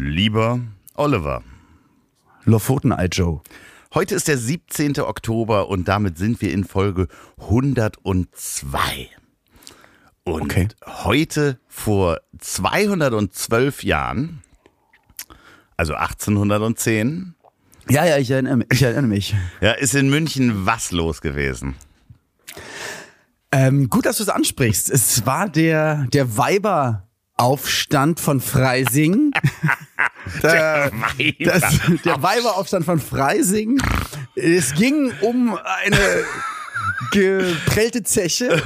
Lieber Oliver. Lofoten-Ei Joe. Heute ist der 17. Oktober und damit sind wir in Folge 102. Und Okay. heute vor 212 Jahren, also 1810, Ja, ja, ich erinnere, ich erinnere mich. ja, ist in München was los gewesen? Ähm, gut, dass du es ansprichst. Es war der, der Weiberaufstand von Freising. der, das, der Weiberaufstand von Freising. Es ging um eine geprellte Zeche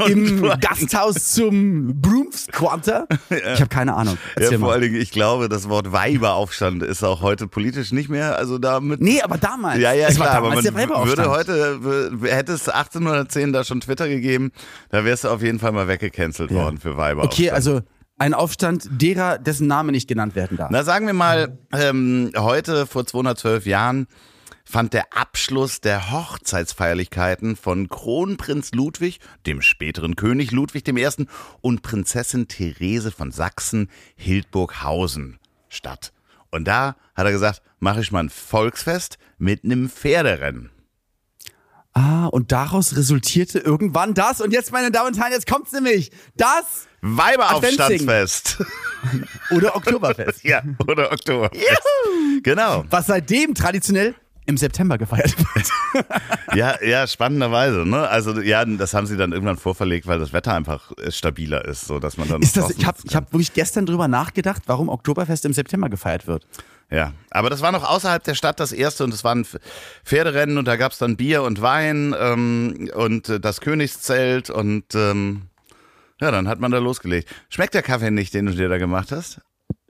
im Gasthaus zum Brooms Quarter. Ich habe keine Ahnung. Ja, vor mal. allen Dingen, ich glaube, das Wort Weiberaufstand ist auch heute politisch nicht mehr, also damit. Nee, aber damals. Ja, ja, es klar, war aber damals man der Weiberaufstand. würde heute, hätte es 1810 da schon Twitter gegeben, da wärst du auf jeden Fall mal weggecancelt worden für Weiberaufstand. Okay, also ein Aufstand derer, dessen Name nicht genannt werden darf. Na, sagen wir mal, ähm, heute vor 212 Jahren fand der Abschluss der Hochzeitsfeierlichkeiten von Kronprinz Ludwig, dem späteren König Ludwig I. und Prinzessin Therese von Sachsen-Hildburghausen statt. Und da hat er gesagt, mache ich mal ein Volksfest mit einem Pferderennen. Ah, und daraus resultierte irgendwann das. Und jetzt, meine Damen und Herren, jetzt kommt's nämlich. Das Weiberaufstandsfest. oder Oktoberfest. ja, oder Oktober. Genau. Was seitdem traditionell im September gefeiert wird. Ja, ja, spannenderweise, ne? Also ja, das haben sie dann irgendwann vorverlegt, weil das Wetter einfach äh, stabiler ist, so dass man dann Ist das, ich habe ich hab wirklich gestern drüber nachgedacht, warum Oktoberfest im September gefeiert wird. Ja, aber das war noch außerhalb der Stadt das erste und es waren Pferderennen und da gab's dann Bier und Wein ähm, und äh, das Königszelt und ähm, ja, dann hat man da losgelegt. Schmeckt der Kaffee nicht, den du dir da gemacht hast?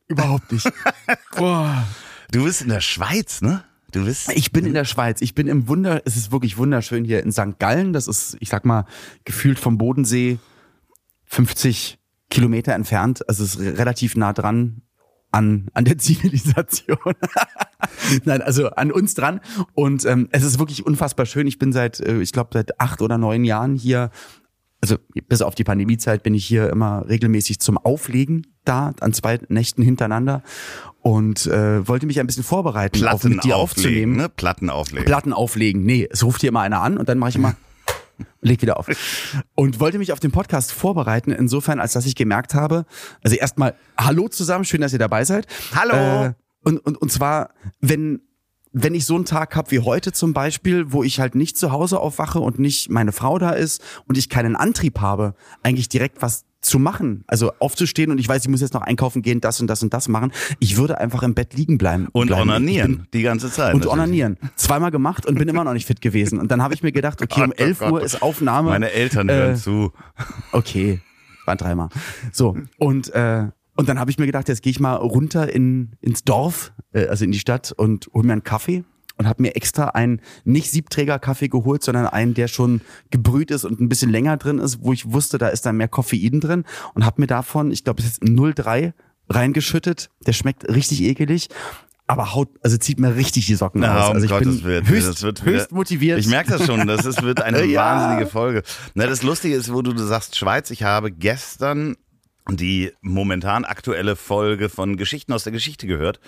Überhaupt nicht. Boah. Du bist in der Schweiz, ne? Du bist Ich bin in der Schweiz. Ich bin im Wunder, es ist wirklich wunderschön hier in St. Gallen. Das ist, ich sag mal, gefühlt vom Bodensee 50 Kilometer entfernt. Also es ist relativ nah dran an, an der Zivilisation. Nein, also an uns dran. Und ähm, es ist wirklich unfassbar schön. Ich bin seit, äh, ich glaube, seit acht oder neun Jahren hier. Also bis auf die Pandemiezeit bin ich hier immer regelmäßig zum Auflegen da, an zwei Nächten hintereinander und äh, wollte mich ein bisschen vorbereiten, auf Platten mit dir auflegen, aufzunehmen. ne? Platten auflegen. Platten auflegen. Nee, es ruft hier immer einer an und dann mache ich immer, leg wieder auf. Und wollte mich auf den Podcast vorbereiten, insofern, als dass ich gemerkt habe, also erstmal, hallo zusammen, schön, dass ihr dabei seid. Hallo. Äh, und, und, und zwar, wenn, wenn ich so einen Tag habe wie heute zum Beispiel, wo ich halt nicht zu Hause aufwache und nicht meine Frau da ist und ich keinen Antrieb habe, eigentlich direkt was zu machen, also aufzustehen und ich weiß, ich muss jetzt noch einkaufen gehen, das und das und das machen. Ich würde einfach im Bett liegen bleiben. und bleiben. Ich bin- onanieren die ganze Zeit. und natürlich. onanieren. Zweimal gemacht und bin immer noch nicht fit gewesen. Und dann habe ich mir gedacht, okay, um Gott, oh 11 Uhr ist Aufnahme. Meine Eltern Äh, hören zu. Okay, waren dreimal. So, und, äh, und dann habe ich mir gedacht, jetzt gehe ich mal runter in, ins Dorf, äh, also in die Stadt und hol mir einen Kaffee und habe mir extra einen nicht Siebträger-Kaffee geholt, sondern einen, der schon gebrüht ist und ein bisschen länger drin ist, wo ich wusste, da ist dann mehr Koffein drin und habe mir davon, ich glaube, es ist 0,3 reingeschüttet. Der schmeckt richtig ekelig. Aber haut, also zieht mir richtig die Socken Na, aus. um Also ich Gottes bin Willen. höchst, das wird höchst motiviert. Ich merke das schon, das ist, wird eine Ja. wahnsinnige Folge. Na, das Lustige ist, wo du, du sagst Schweiz, ich habe gestern die momentan aktuelle Folge von Geschichten aus der Geschichte gehört.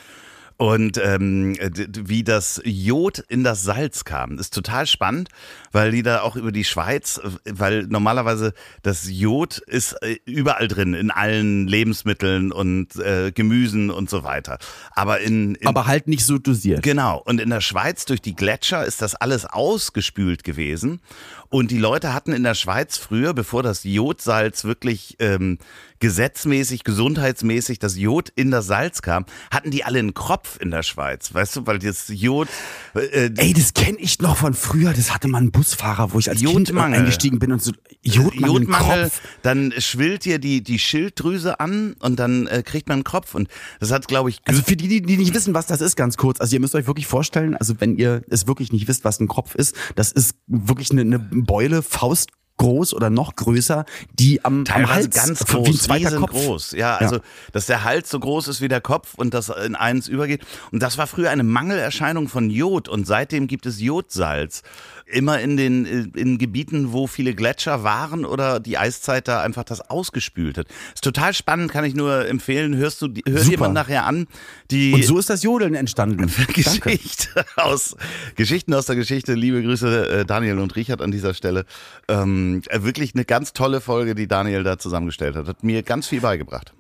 Und ähm, wie das Jod in das Salz kam, ist total spannend, weil die da auch über die Schweiz, äh, weil normalerweise das Jod ist äh, überall drin, in allen Lebensmitteln und äh, Gemüsen und so weiter. Aber in, in aber halt nicht so dosiert. Genau. Und in der Schweiz durch die Gletscher ist das alles ausgespült gewesen. Und die Leute hatten in der Schweiz früher, bevor das Jodsalz wirklich ähm, gesetzmäßig, gesundheitsmäßig das Jod in das Salz kam, hatten die alle einen Kropf in der Schweiz, weißt du, weil das Jod. Äh, Ey, das kenne ich noch von früher. Das hatte mal ein Busfahrer, wo ich als Jodmangel. Kind eingestiegen bin und so Jodmangel, Jodmangel dann schwillt dir die die Schilddrüse an und dann äh, kriegt man einen Kropf und das hat, glaube ich. Also für die, die nicht wissen, was das ist, ganz kurz. Also ihr müsst euch wirklich vorstellen, also wenn ihr es wirklich nicht wisst, was ein Kropf ist, das ist wirklich eine, eine Beule, Faust groß oder noch größer, die am, Teilweise am Hals ganz groß, wie zweiter Kopf. groß. Ja, also ja. dass der Hals so groß ist wie der Kopf und das in eins übergeht. Und das war früher eine Mangelerscheinung von Jod und seitdem gibt es Jodsalz immer in den in Gebieten, wo viele Gletscher waren oder die Eiszeit da einfach das ausgespült hat. Ist total spannend, kann ich nur empfehlen. Hörst du, hör dir mal nachher an. Die Und so ist das Jodeln entstanden. Geschichte aus Geschichten aus der Geschichte. Liebe Grüße äh, Daniel und Richard an dieser Stelle. Ähm, wirklich eine ganz tolle Folge, die Daniel da zusammengestellt hat. Hat mir ganz viel beigebracht.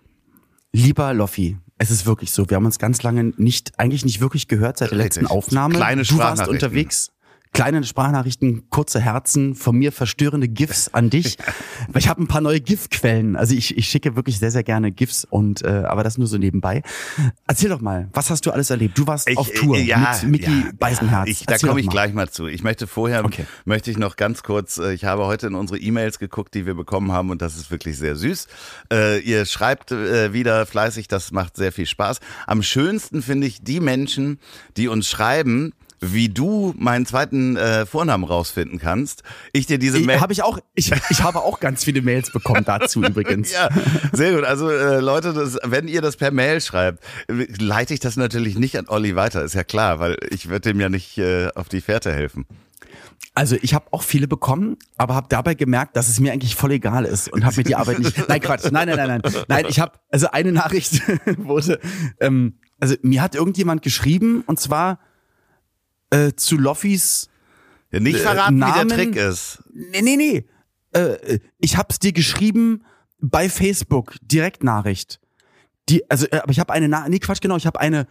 Lieber Loffi, es ist wirklich so. Wir haben uns ganz lange nicht, eigentlich nicht wirklich gehört seit der Richtig. letzten Aufnahme. Kleine du warst unterwegs kleine Sprachnachrichten, kurze Herzen, von mir verstörende GIFs an dich. ich habe ein paar neue GIF-Quellen. Also ich, ich schicke wirklich sehr, sehr gerne GIFs und äh, aber das nur so nebenbei. Erzähl doch mal, was hast du alles erlebt? Du warst ich, auf Tour ja, mit Mickey ja, Beisenherz. Ich, da komme ich gleich mal zu. Ich möchte vorher, okay. möchte ich noch ganz kurz, äh, ich habe heute in unsere E-Mails geguckt, die wir bekommen haben und das ist wirklich sehr süß. Äh, ihr schreibt äh, wieder fleißig, das macht sehr viel Spaß. Am schönsten finde ich die Menschen, die uns schreiben, wie du meinen zweiten äh, Vornamen rausfinden kannst. Ich dir diese Mail. Habe ich auch, ich, ich habe auch ganz viele Mails bekommen dazu übrigens. Ja, sehr gut. Also äh, Leute, das, wenn ihr das per Mail schreibt, leite ich das natürlich nicht an Olli weiter, ist ja klar, weil ich würde dem ja nicht äh, auf die Fährte helfen. Also ich habe auch viele bekommen, aber habe dabei gemerkt, dass es mir eigentlich voll egal ist und habe mir die Arbeit nicht. Nein, Quatsch. Nein, nein, nein, nein. Nein, ich habe also eine Nachricht wurde. Ähm, also mir hat irgendjemand geschrieben und zwar äh, zu Loffis ja, nicht verraten, äh, wie der Trick ist. Nee, nee, nee. Äh, ich hab's dir geschrieben bei Facebook, Direktnachricht. Die, also, äh, aber ich habe eine Na nee, Quatsch, genau, ich habe eine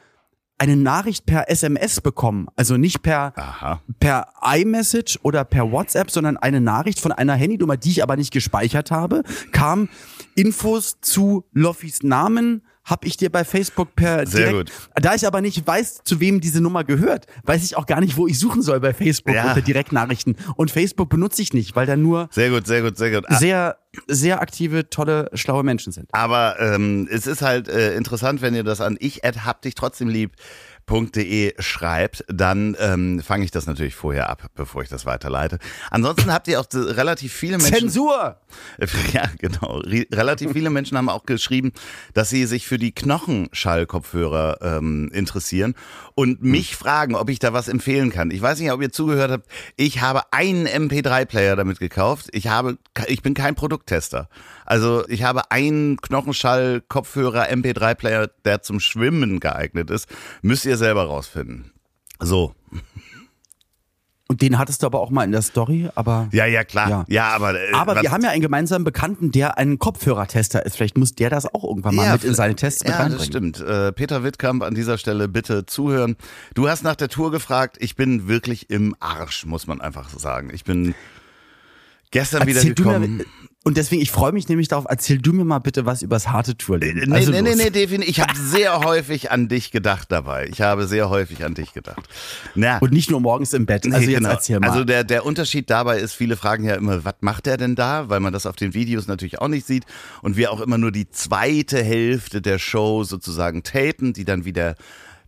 eine Nachricht per SMS bekommen, also nicht per Aha. per iMessage oder per WhatsApp, sondern eine Nachricht von einer Handynummer, die ich aber nicht gespeichert habe, kam Infos zu Loffis Namen, habe ich dir bei Facebook per Sehr direkt, gut. Da ich aber nicht weiß, zu wem diese Nummer gehört, weiß ich auch gar nicht, wo ich suchen soll bei Facebook ja. unter Direktnachrichten. Und Facebook benutze ich nicht, weil da nur sehr gut, sehr gut, sehr gut. Ah. Sehr, sehr aktive, tolle, schlaue Menschen sind. Aber ähm, es ist halt äh, interessant, wenn ihr das an ich hab dich trotzdem lieb www.de schreibt, dann ähm, fange ich das natürlich vorher ab, bevor ich das weiterleite. Ansonsten habt ihr auch relativ viele Menschen. Zensur! Ja, genau. Relativ viele Menschen haben auch geschrieben, dass sie sich für die Knochenschallkopfhörer ähm, interessieren und hm. mich fragen, ob ich da was empfehlen kann. Ich weiß nicht, ob ihr zugehört habt. Ich habe einen MP3-Player damit gekauft. Ich habe, ich bin kein Produkttester. Also ich habe einen Knochenschall-Kopfhörer MP3-Player, der zum Schwimmen geeignet ist. Müsst ihr selber rausfinden. So. Und den hattest du aber auch mal in der Story, aber. Ja, ja, klar. Ja, ja aber. Äh, aber wir haben ja einen gemeinsamen Bekannten, der ein Kopfhörertester ist. Vielleicht muss der das auch irgendwann mal ja, mit in seine Tests mit ja, reinbringen. Ja, das stimmt. Äh, Peter Wittkamp an dieser Stelle bitte zuhören. Du hast nach der Tour gefragt. Ich bin wirklich im Arsch, muss man einfach sagen. Ich bin gestern Erzähl wieder gekommen. Und deswegen, ich freue mich nämlich darauf, erzähl du mir mal bitte was übers harte Tourleben. Nee, also nee, nee, nee, definitiv. Ich habe sehr häufig an dich gedacht dabei. Ich habe sehr häufig an dich gedacht. Na, Und nicht nur morgens im Bett. Also nee, jetzt genau. erzähl mal. Also der, der Unterschied dabei ist, viele fragen ja immer, was macht der denn da? Weil man das auf den Videos natürlich auch nicht sieht. Und wir auch immer nur die zweite Hälfte der Show sozusagen tapen, die dann wieder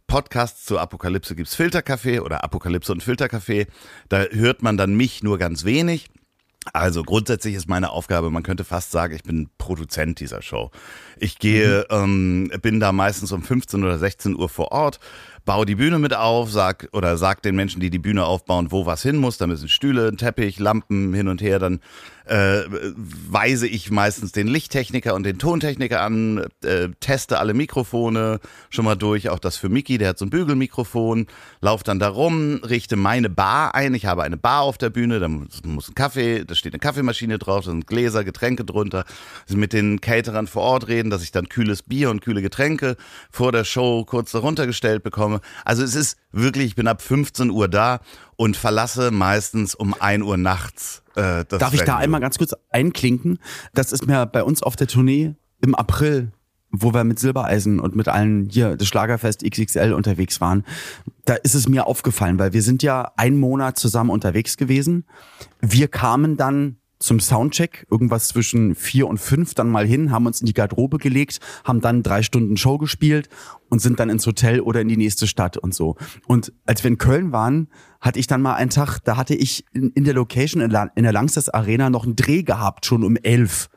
Podcasts zur Apokalypse gibt's Filterkaffee oder Apokalypse und Filterkaffee. Da hört man dann mich nur ganz wenig. Also grundsätzlich ist meine Aufgabe, man könnte fast sagen, ich bin Produzent dieser Show. Ich gehe, mhm. ähm, bin da meistens um 15 oder 16 Uhr vor Ort, baue die Bühne mit auf, sag oder sag den Menschen, die die Bühne aufbauen, wo was hin muss. Da müssen Stühle, ein Teppich, Lampen hin und her. Dann äh, weise ich meistens den Lichttechniker und den Tontechniker an, äh, teste alle Mikrofone schon mal durch, auch das für Mickey, der hat so ein Bügelmikrofon, lauf dann da rum, richte meine Bar ein. Ich habe eine Bar auf der Bühne, da muss, muss ein Kaffee, da steht eine Kaffeemaschine drauf, da sind Gläser, Getränke drunter. Mit den Caterern vor Ort reden, dass ich dann kühles Bier und kühle Getränke vor der Show kurz darunter gestellt bekomme. Also es ist wirklich, ich bin ab 15 Uhr da und verlasse meistens um 1 Uhr nachts äh, Darf ich da einmal ganz kurz einklinken? Das ist mir bei uns auf der Tournee im April, wo wir mit Silbereisen und mit allen hier das Schlagerfest XXL unterwegs waren, da ist es mir aufgefallen, weil wir sind ja einen Monat zusammen unterwegs gewesen. Wir kamen dann zum Soundcheck, irgendwas zwischen vier und fünf, dann mal hin, haben uns in die Garderobe gelegt, haben dann drei Stunden Show gespielt und sind dann ins Hotel oder in die nächste Stadt und so. Und als wir in Köln waren, hatte ich dann mal einen Tag, da hatte ich in, in der Location in, in der Langsess Arena noch einen Dreh gehabt, schon um elf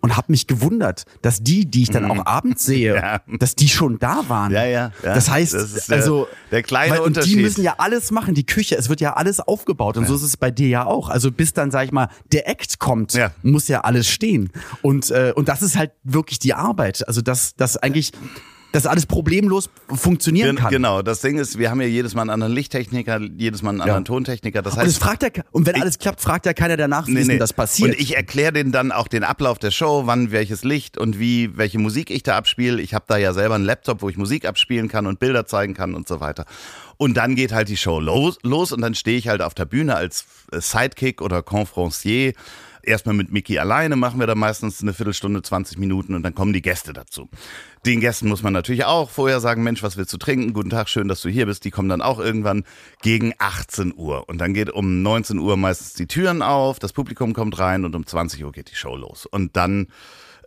und habe mich gewundert, dass die, die ich dann auch abends sehe, Ja. dass die schon da waren. Ja, ja, ja. Das heißt, Das ist also der kleine weil, und Unterschied. Die müssen ja alles machen, die Küche, es wird ja alles aufgebaut und so ist es bei dir ja auch. Also bis dann sag ich mal der Act kommt, Ja. muss ja alles stehen und äh, und das ist halt wirklich die Arbeit. Also dass das eigentlich dass alles problemlos funktionieren Gen- kann. Genau, das Ding ist, wir haben ja jedes Mal einen anderen Lichttechniker, jedes Mal einen anderen Tontechniker. Das Und es heißt, fragt ja, und wenn alles klappt, fragt ja keiner danach, wie Nee, nee. das passiert. Und ich erkläre denen dann auch den Ablauf der Show, wann welches Licht und wie, welche Musik ich da abspiele. Ich habe da ja selber einen Laptop, wo ich Musik abspielen kann und Bilder zeigen kann und so weiter. Und dann geht halt die Show los, los und dann stehe ich halt auf der Bühne als Sidekick oder Confrancier. Erstmal mit Mickey alleine machen wir da meistens eine Viertelstunde, 20 Minuten und dann kommen die Gäste dazu. Den Gästen muss man natürlich auch vorher sagen, Mensch, was willst du trinken? Guten Tag, schön, dass du hier bist. Die kommen dann auch irgendwann gegen 18 Uhr. Und dann geht um 19 Uhr meistens die Türen auf, das Publikum kommt rein und um 20 Uhr geht die Show los. Und dann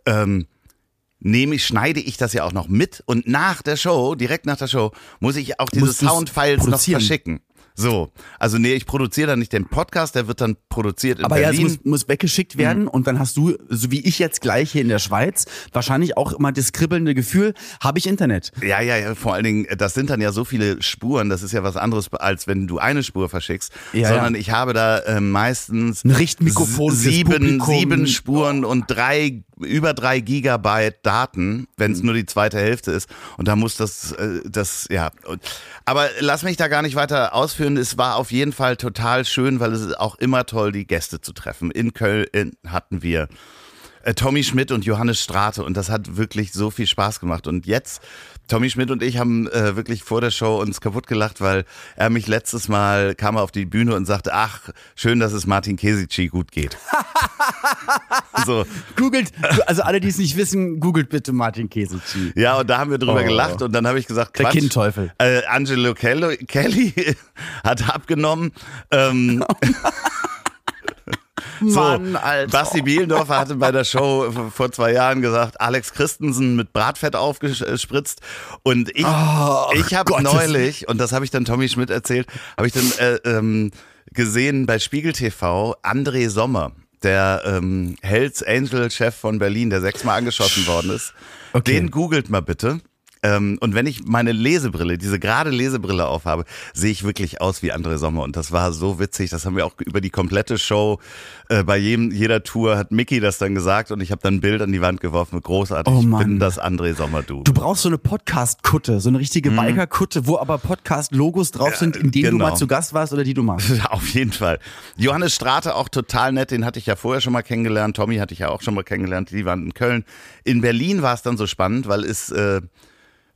ähm, nehme ich, schneide ich das ja auch noch mit und nach der Show, direkt nach der Show, muss ich auch diese Soundfiles noch verschicken. So, also nee, ich produziere dann nicht den Podcast, der wird dann produziert in Aber ja, es Berlin. muss, muss weggeschickt werden Mhm. und dann hast du, so wie ich jetzt gleich hier in der Schweiz, wahrscheinlich auch immer das kribbelnde Gefühl, habe ich Internet. Ja, ja, ja, vor allen Dingen, das sind dann ja so viele Spuren, das ist ja was anderes, als wenn du eine Spur verschickst, Ja, sondern ja. ich habe da äh, meistens Ein Richtmikrofon sieben, sieben Spuren und drei, über drei Gigabyte Daten, wenn Mhm. es nur die zweite Hälfte ist. Und da muss das, äh, das, ja. Aber lass mich da gar nicht weiter ausführen. Es war auf jeden Fall total schön, weil es ist auch immer toll, die Gäste zu treffen. In Köln hatten wir äh, Tommy Schmidt und Johannes Strate und das hat wirklich so viel Spaß gemacht. Und jetzt, Tommy Schmidt und ich haben äh, wirklich vor der Show uns kaputt gelacht, weil er mich letztes Mal kam er auf die Bühne und sagte, ach, schön, dass es Martin Kesici gut geht. so, Googelt, also alle, die es nicht wissen, googelt bitte Martin Kesici. ja, und da haben wir drüber Oh. gelacht und dann habe ich gesagt, Der Quatsch. Kindteufel. Äh, Angelo Kelly, Kelly hat abgenommen. Ähm, So, Mann, Alter. Basti Bielendorfer hatte bei der Show vor zwei Jahren gesagt, Alex Christensen mit Bratfett aufgespritzt. Und ich, Oh, ich habe neulich, und das habe ich dann Tommy Schmidt erzählt, habe ich dann äh, ähm, gesehen bei Spiegel TV, André Sommer, der ähm, Hells Angel Chef von Berlin, der sechsmal angeschossen worden ist. Okay. Den googelt mal bitte. Ähm, und wenn ich meine Lesebrille, diese gerade Lesebrille aufhabe, sehe ich wirklich aus wie André Sommer. Und das war so witzig. Das haben wir auch über die komplette Show, äh, bei jedem, jeder Tour hat Mickey das dann gesagt und ich habe dann ein Bild an die Wand geworfen. Großartig. Oh ich bin das André Sommer, du. Du brauchst so eine Podcast-Kutte, so eine richtige Biker-Kutte, wo aber Podcast-Logos drauf sind, in denen du genau. mal zu Gast warst oder die du machst. Auf jeden Fall. Johannes Strate auch total nett, den hatte ich ja vorher schon mal kennengelernt. Tommy hatte ich ja auch schon mal kennengelernt, die waren in Köln. In Berlin war es dann so spannend, weil es äh,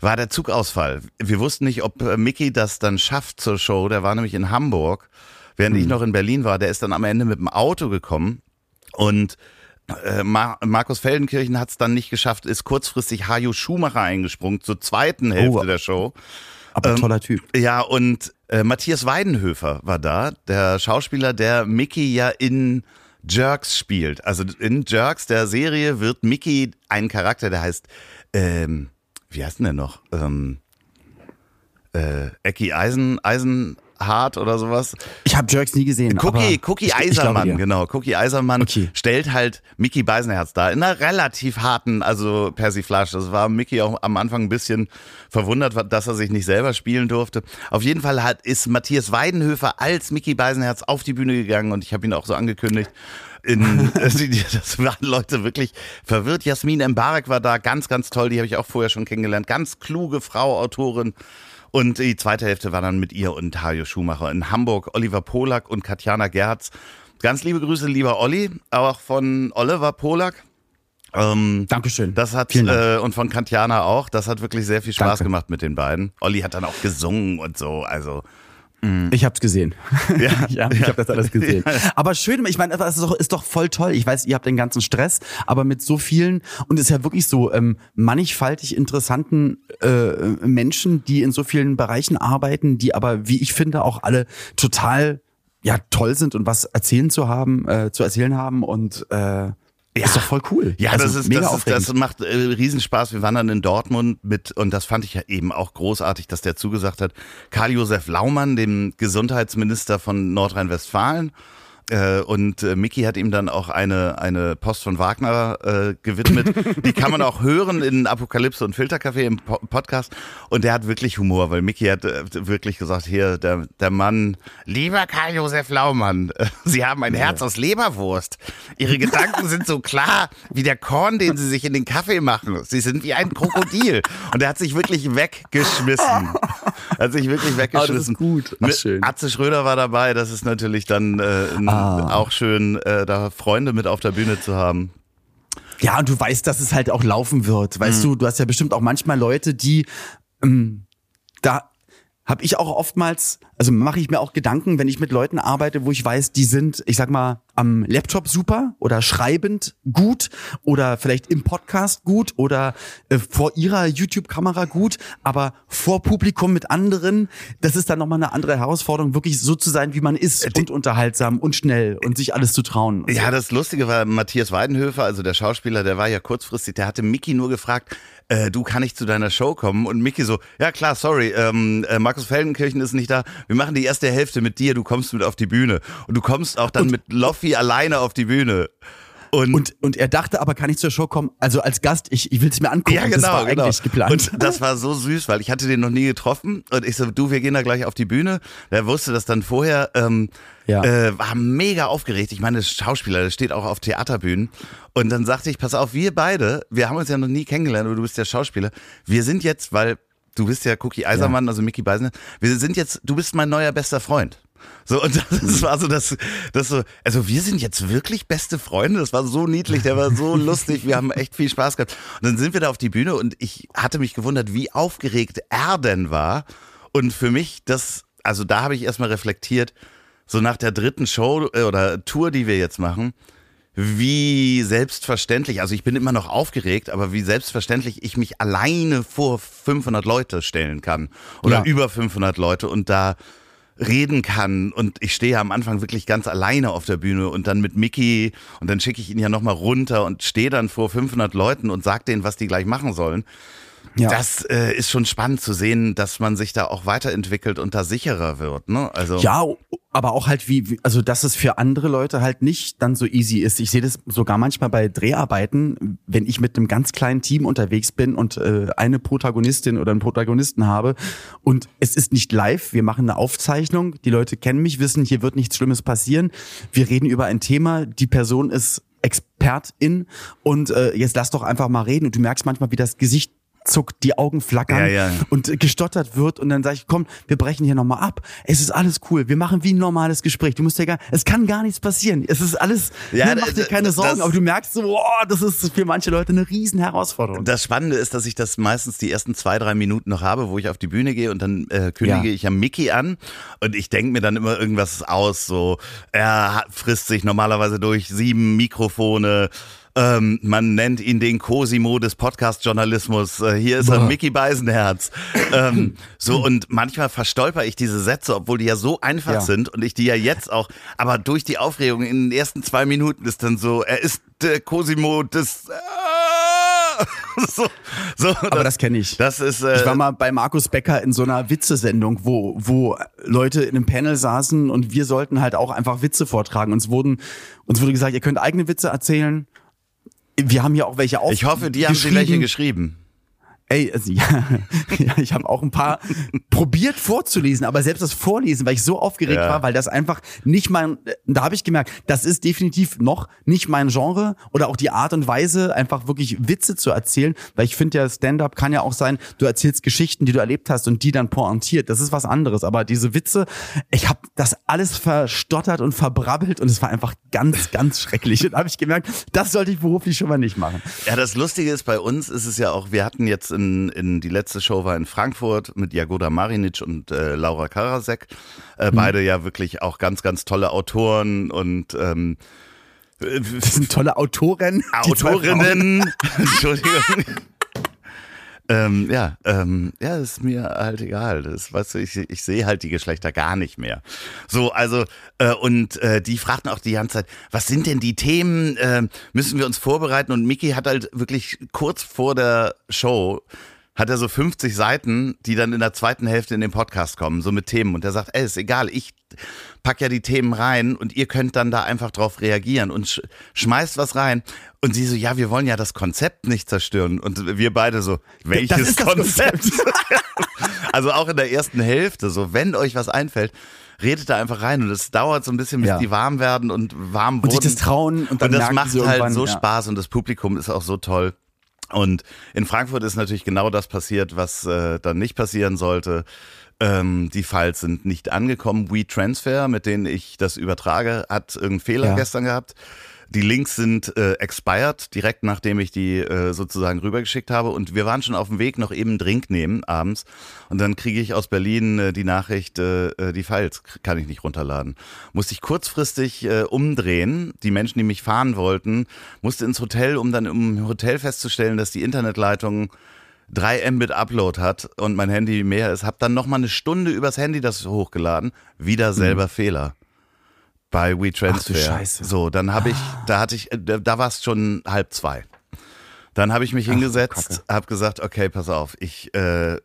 war der Zugausfall. Wir wussten nicht, ob äh, Mickey das dann schafft zur Show. Der war nämlich in Hamburg, während ich noch in Berlin war. Der ist dann am Ende mit dem Auto gekommen und äh, Mar Markus Feldenkirchen hat es dann nicht geschafft, ist kurzfristig Hajo Schumacher eingesprungen zur zweiten Hälfte Oh. der Show. Aber Ähm, toller Typ. Ja, und äh, Matthias Weidenhöfer war da, der Schauspieler, der Mickey ja in Jerks spielt. Also in Jerks, der Serie, wird Mickey ein Charakter, der heißt, ähm, wie heißt denn der noch? Ähm, äh, Ecki Eisen, Eisenhart oder sowas. Ich habe Jerks nie gesehen. Cookie, Cookie ich- ich Eisermann, dir. genau. Cookie Eisermann Okay. stellt halt Mickey Beisenherz dar. In einer relativ harten, also Persiflage. Das war Mickey auch am Anfang ein bisschen verwundert, dass er sich nicht selber spielen durfte. Auf jeden Fall hat, ist Matthias Weidenhöfer als Mickey Beisenherz auf die Bühne gegangen und ich habe ihn auch so angekündigt. In, das waren Leute wirklich verwirrt. Jasmin Mbarek war da, ganz, ganz toll. Die habe ich auch vorher schon kennengelernt. Ganz kluge Frau, Autorin. Und die zweite Hälfte war dann mit ihr und Hajo Schumacher in Hamburg, Oliver Polak und Katjana Gerz. Ganz liebe Grüße, lieber Olli, auch von Oliver Polak. Ähm, Dankeschön. das hat äh, und von Katjana auch. Das hat wirklich sehr viel Spaß Danke. gemacht mit den beiden. Olli hat dann auch gesungen und so. Also Ich hab's gesehen. Ja. ja, ich habe das alles gesehen. Aber schön, ich meine, das ist doch, ist doch voll toll. Ich weiß, ihr habt den ganzen Stress, aber mit so vielen und es ist ja wirklich so ähm, mannigfaltig interessanten äh, Menschen, die in so vielen Bereichen arbeiten, die aber, wie ich finde, auch alle total ja toll sind und was erzählen zu haben, äh, zu erzählen haben und äh, ja. Ist doch voll cool. Ja, Also das ist mega das, ist, das macht äh, Riesenspaß. Wir waren dann in Dortmund mit und das fand ich ja eben auch großartig, dass der zugesagt hat. Karl-Josef Laumann, dem Gesundheitsminister von Nordrhein-Westfalen. Äh, und äh, Mickey hat ihm dann auch eine, eine Post von Wagner äh, gewidmet. Die kann man auch hören in Apokalypse und Filtercafé im po Podcast. Und der hat wirklich Humor, weil Mickey hat äh, wirklich gesagt, hier, der, der Mann, lieber Karl-Josef Laumann, äh, Sie haben ein Herz aus Leberwurst. Ihre Gedanken sind so klar wie der Korn, den Sie sich in den Kaffee machen. Sie sind wie ein Krokodil. Und er hat sich wirklich weggeschmissen. Er hat sich wirklich weggeschmissen. gut. Ach, schön. Atze Schröder war dabei. Das ist natürlich dann äh, n- auch schön, äh, da Freunde mit auf der Bühne zu haben. Ja, und du weißt, dass es halt auch laufen wird. Weißt du, du hast ja bestimmt auch manchmal Leute, die ähm, da habe ich auch oftmals, also mache ich mir auch Gedanken, wenn ich mit Leuten arbeite, wo ich weiß, die sind, ich sag mal, am Laptop super oder schreibend gut oder vielleicht im Podcast gut oder äh, vor ihrer YouTube-Kamera gut, aber vor Publikum mit anderen, das ist dann nochmal eine andere Herausforderung, wirklich so zu sein, wie man ist und unterhaltsam und schnell und sich alles zu trauen. Ja, das Lustige war, Matthias Weidenhöfer, also der Schauspieler, der war ja kurzfristig, der hatte Mickey nur gefragt, äh, du kann ich zu deiner Show kommen? Und Mickey so, ja klar, sorry, ähm, äh, Markus Feldenkirchen ist nicht da. Wir machen die erste Hälfte mit dir, du kommst mit auf die Bühne. Und du kommst auch dann mit Loffi alleine auf die Bühne. Und, Und, und er dachte aber, kann ich zur Show kommen? Also als Gast, ich, ich will es mir angucken. ja, genau, das war genau. eigentlich geplant. Und das war so süß, weil ich hatte den noch nie getroffen. Und ich so, du, wir gehen da gleich auf die Bühne. Der wusste das dann vorher. Ähm, Ja. äh, war mega aufgeregt. Ich meine, das Schauspieler, der steht auch auf Theaterbühnen. Und dann sagte ich, pass auf, wir beide, wir haben uns ja noch nie kennengelernt, aber du bist ja Schauspieler. Wir sind jetzt, weil du bist ja Cookie Eisermann, also Mickey Beisner, wir sind jetzt, du bist mein neuer bester Freund. So, und das war so das, das so, also wir sind jetzt wirklich beste Freunde. Das war so niedlich, der war so lustig. Wir haben echt viel Spaß gehabt. Und dann sind wir da auf die Bühne und ich hatte mich gewundert, wie aufgeregt er denn war. Und für mich, das, also da habe ich erstmal reflektiert, so nach der dritten Show äh, oder Tour, die wir jetzt machen, wie selbstverständlich, also ich bin immer noch aufgeregt, aber wie selbstverständlich ich mich alleine vor 500 Leute stellen kann oder Ja. über 500 Leute und da reden kann und ich stehe am Anfang wirklich ganz alleine auf der Bühne und dann mit Mickey und dann schicke ich ihn ja nochmal runter und stehe dann vor 500 Leuten und sag denen, was die gleich machen sollen. Ja. Das äh, ist schon spannend zu sehen, dass man sich da auch weiterentwickelt und da sicherer wird. Ne? Also ja, aber auch halt wie, wie- also dass es für andere Leute halt nicht dann so easy ist. Ich sehe das sogar manchmal bei Dreharbeiten, wenn ich mit einem ganz kleinen Team unterwegs bin und äh, eine Protagonistin oder einen Protagonisten habe und es ist nicht live, wir machen eine Aufzeichnung, die Leute kennen mich, wissen, hier wird nichts Schlimmes passieren. Wir reden über ein Thema, die Person ist Expertin und äh, jetzt lass doch einfach mal reden und du merkst manchmal, wie das Gesicht zuckt, die Augen flackern Ja, ja. und gestottert wird und dann sage ich, komm, wir brechen hier nochmal ab. Es ist alles cool. Wir machen wie ein normales Gespräch. Du musst ja gar, es kann gar nichts passieren. Es ist alles, Ja, ja, mach dir keine Sorgen, das- aber du merkst so, boah, das ist für manche Leute eine riesen Herausforderung. Das Spannende ist, dass ich das meistens die ersten zwei, drei Minuten noch habe, wo ich auf die Bühne gehe und dann äh, kündige Ja. ich ja Mickey an und ich denke mir dann immer irgendwas aus, so er frisst sich normalerweise durch sieben Mikrofone. Ähm, man nennt ihn den Cosimo des Podcast-Journalismus. Äh, hier ist er, Boah. Mickey Beisenherz. ähm, so, und manchmal verstolper ich diese Sätze, obwohl die ja so einfach Ja. sind und ich die ja jetzt auch, aber durch die Aufregung in den ersten zwei Minuten ist dann so, er ist der Cosimo des Ah! so, so, aber das kenne ich. Das ist äh, Ich war mal bei Markus Becker in so einer Witzesendung, wo, wo Leute in einem Panel saßen und wir sollten halt auch einfach Witze vortragen. Uns wurden, uns wurde gesagt, ihr könnt eigene Witze erzählen. Wir haben hier auch welche auf. ich hoffe, die haben sie welche geschrieben. Ey, also, ja, ja, ich habe auch ein paar probiert vorzulesen, aber selbst das Vorlesen, weil ich so aufgeregt Ja. war, weil das einfach nicht mein, da habe ich gemerkt, das ist definitiv noch nicht mein Genre oder auch die Art und Weise, einfach wirklich Witze zu erzählen, weil ich finde ja, Stand-up kann ja auch sein, du erzählst Geschichten, die du erlebt hast und die dann pointiert, das ist was anderes, aber diese Witze, ich habe das alles verstottert und verbrabbelt und es war einfach ganz, ganz schrecklich und da habe ich gemerkt, das sollte ich beruflich schon mal nicht machen. Ja, das Lustige ist, bei uns ist es ja auch, wir hatten jetzt in, in die letzte Show war in Frankfurt mit Jagoda Marinic und äh, Laura Karasek. Äh, Beide ja wirklich auch ganz, ganz tolle Autoren und ähm, Das sind tolle Autoren. Autorinnen. Entschuldigung. Ähm, ja, ähm, ja, ist mir halt egal. Das, weißt du, ich, ich sehe halt die Geschlechter gar nicht mehr. So, also, äh, und äh, die fragten auch die ganze Zeit, was sind denn die Themen? Äh, müssen wir uns vorbereiten? Und Mickey hat halt wirklich kurz vor der Show hat er so 50 Seiten, die dann in der zweiten Hälfte in den Podcast kommen, so mit Themen. Und er sagt, ey, ist egal, ich pack ja die Themen rein und ihr könnt dann da einfach drauf reagieren und sch schmeißt was rein. Und sie so, ja, wir wollen ja das Konzept nicht zerstören. Und wir beide so, welches das Konzept? also auch in der ersten Hälfte, so, wenn euch was einfällt, redet da einfach rein. Und es dauert so ein bisschen, bis Ja. die warm werden und warm Und sich wurden. das trauen und dann Und das macht halt so ja. Spaß und das Publikum ist auch so toll. Und in Frankfurt ist natürlich genau das passiert, was äh, dann nicht passieren sollte. Ähm, die Files sind nicht angekommen. WeTransfer, mit denen ich das übertrage, hat irgendeinen Fehler Ja. gestern gehabt. Die Links sind äh, expired, direkt nachdem ich die äh, sozusagen rübergeschickt habe. Und wir waren schon auf dem Weg, noch eben einen Drink nehmen abends. Und dann kriege ich aus Berlin äh, die Nachricht, äh, äh, die Files kann ich nicht runterladen. Musste ich kurzfristig äh, umdrehen. Die Menschen, die mich fahren wollten, musste ins Hotel, um dann im Hotel festzustellen, dass die Internetleitung 3 Mbit Upload hat und mein Handy mehr ist. Hab dann noch mal eine Stunde übers Handy das hochgeladen. Wieder selber Fehler bei WeTransfer. Ach du Scheiße. So, dann habe ich, da hatte ich, da, war es schon halb zwei. Dann habe ich mich hingesetzt, habe gesagt, okay, pass auf, ich äh,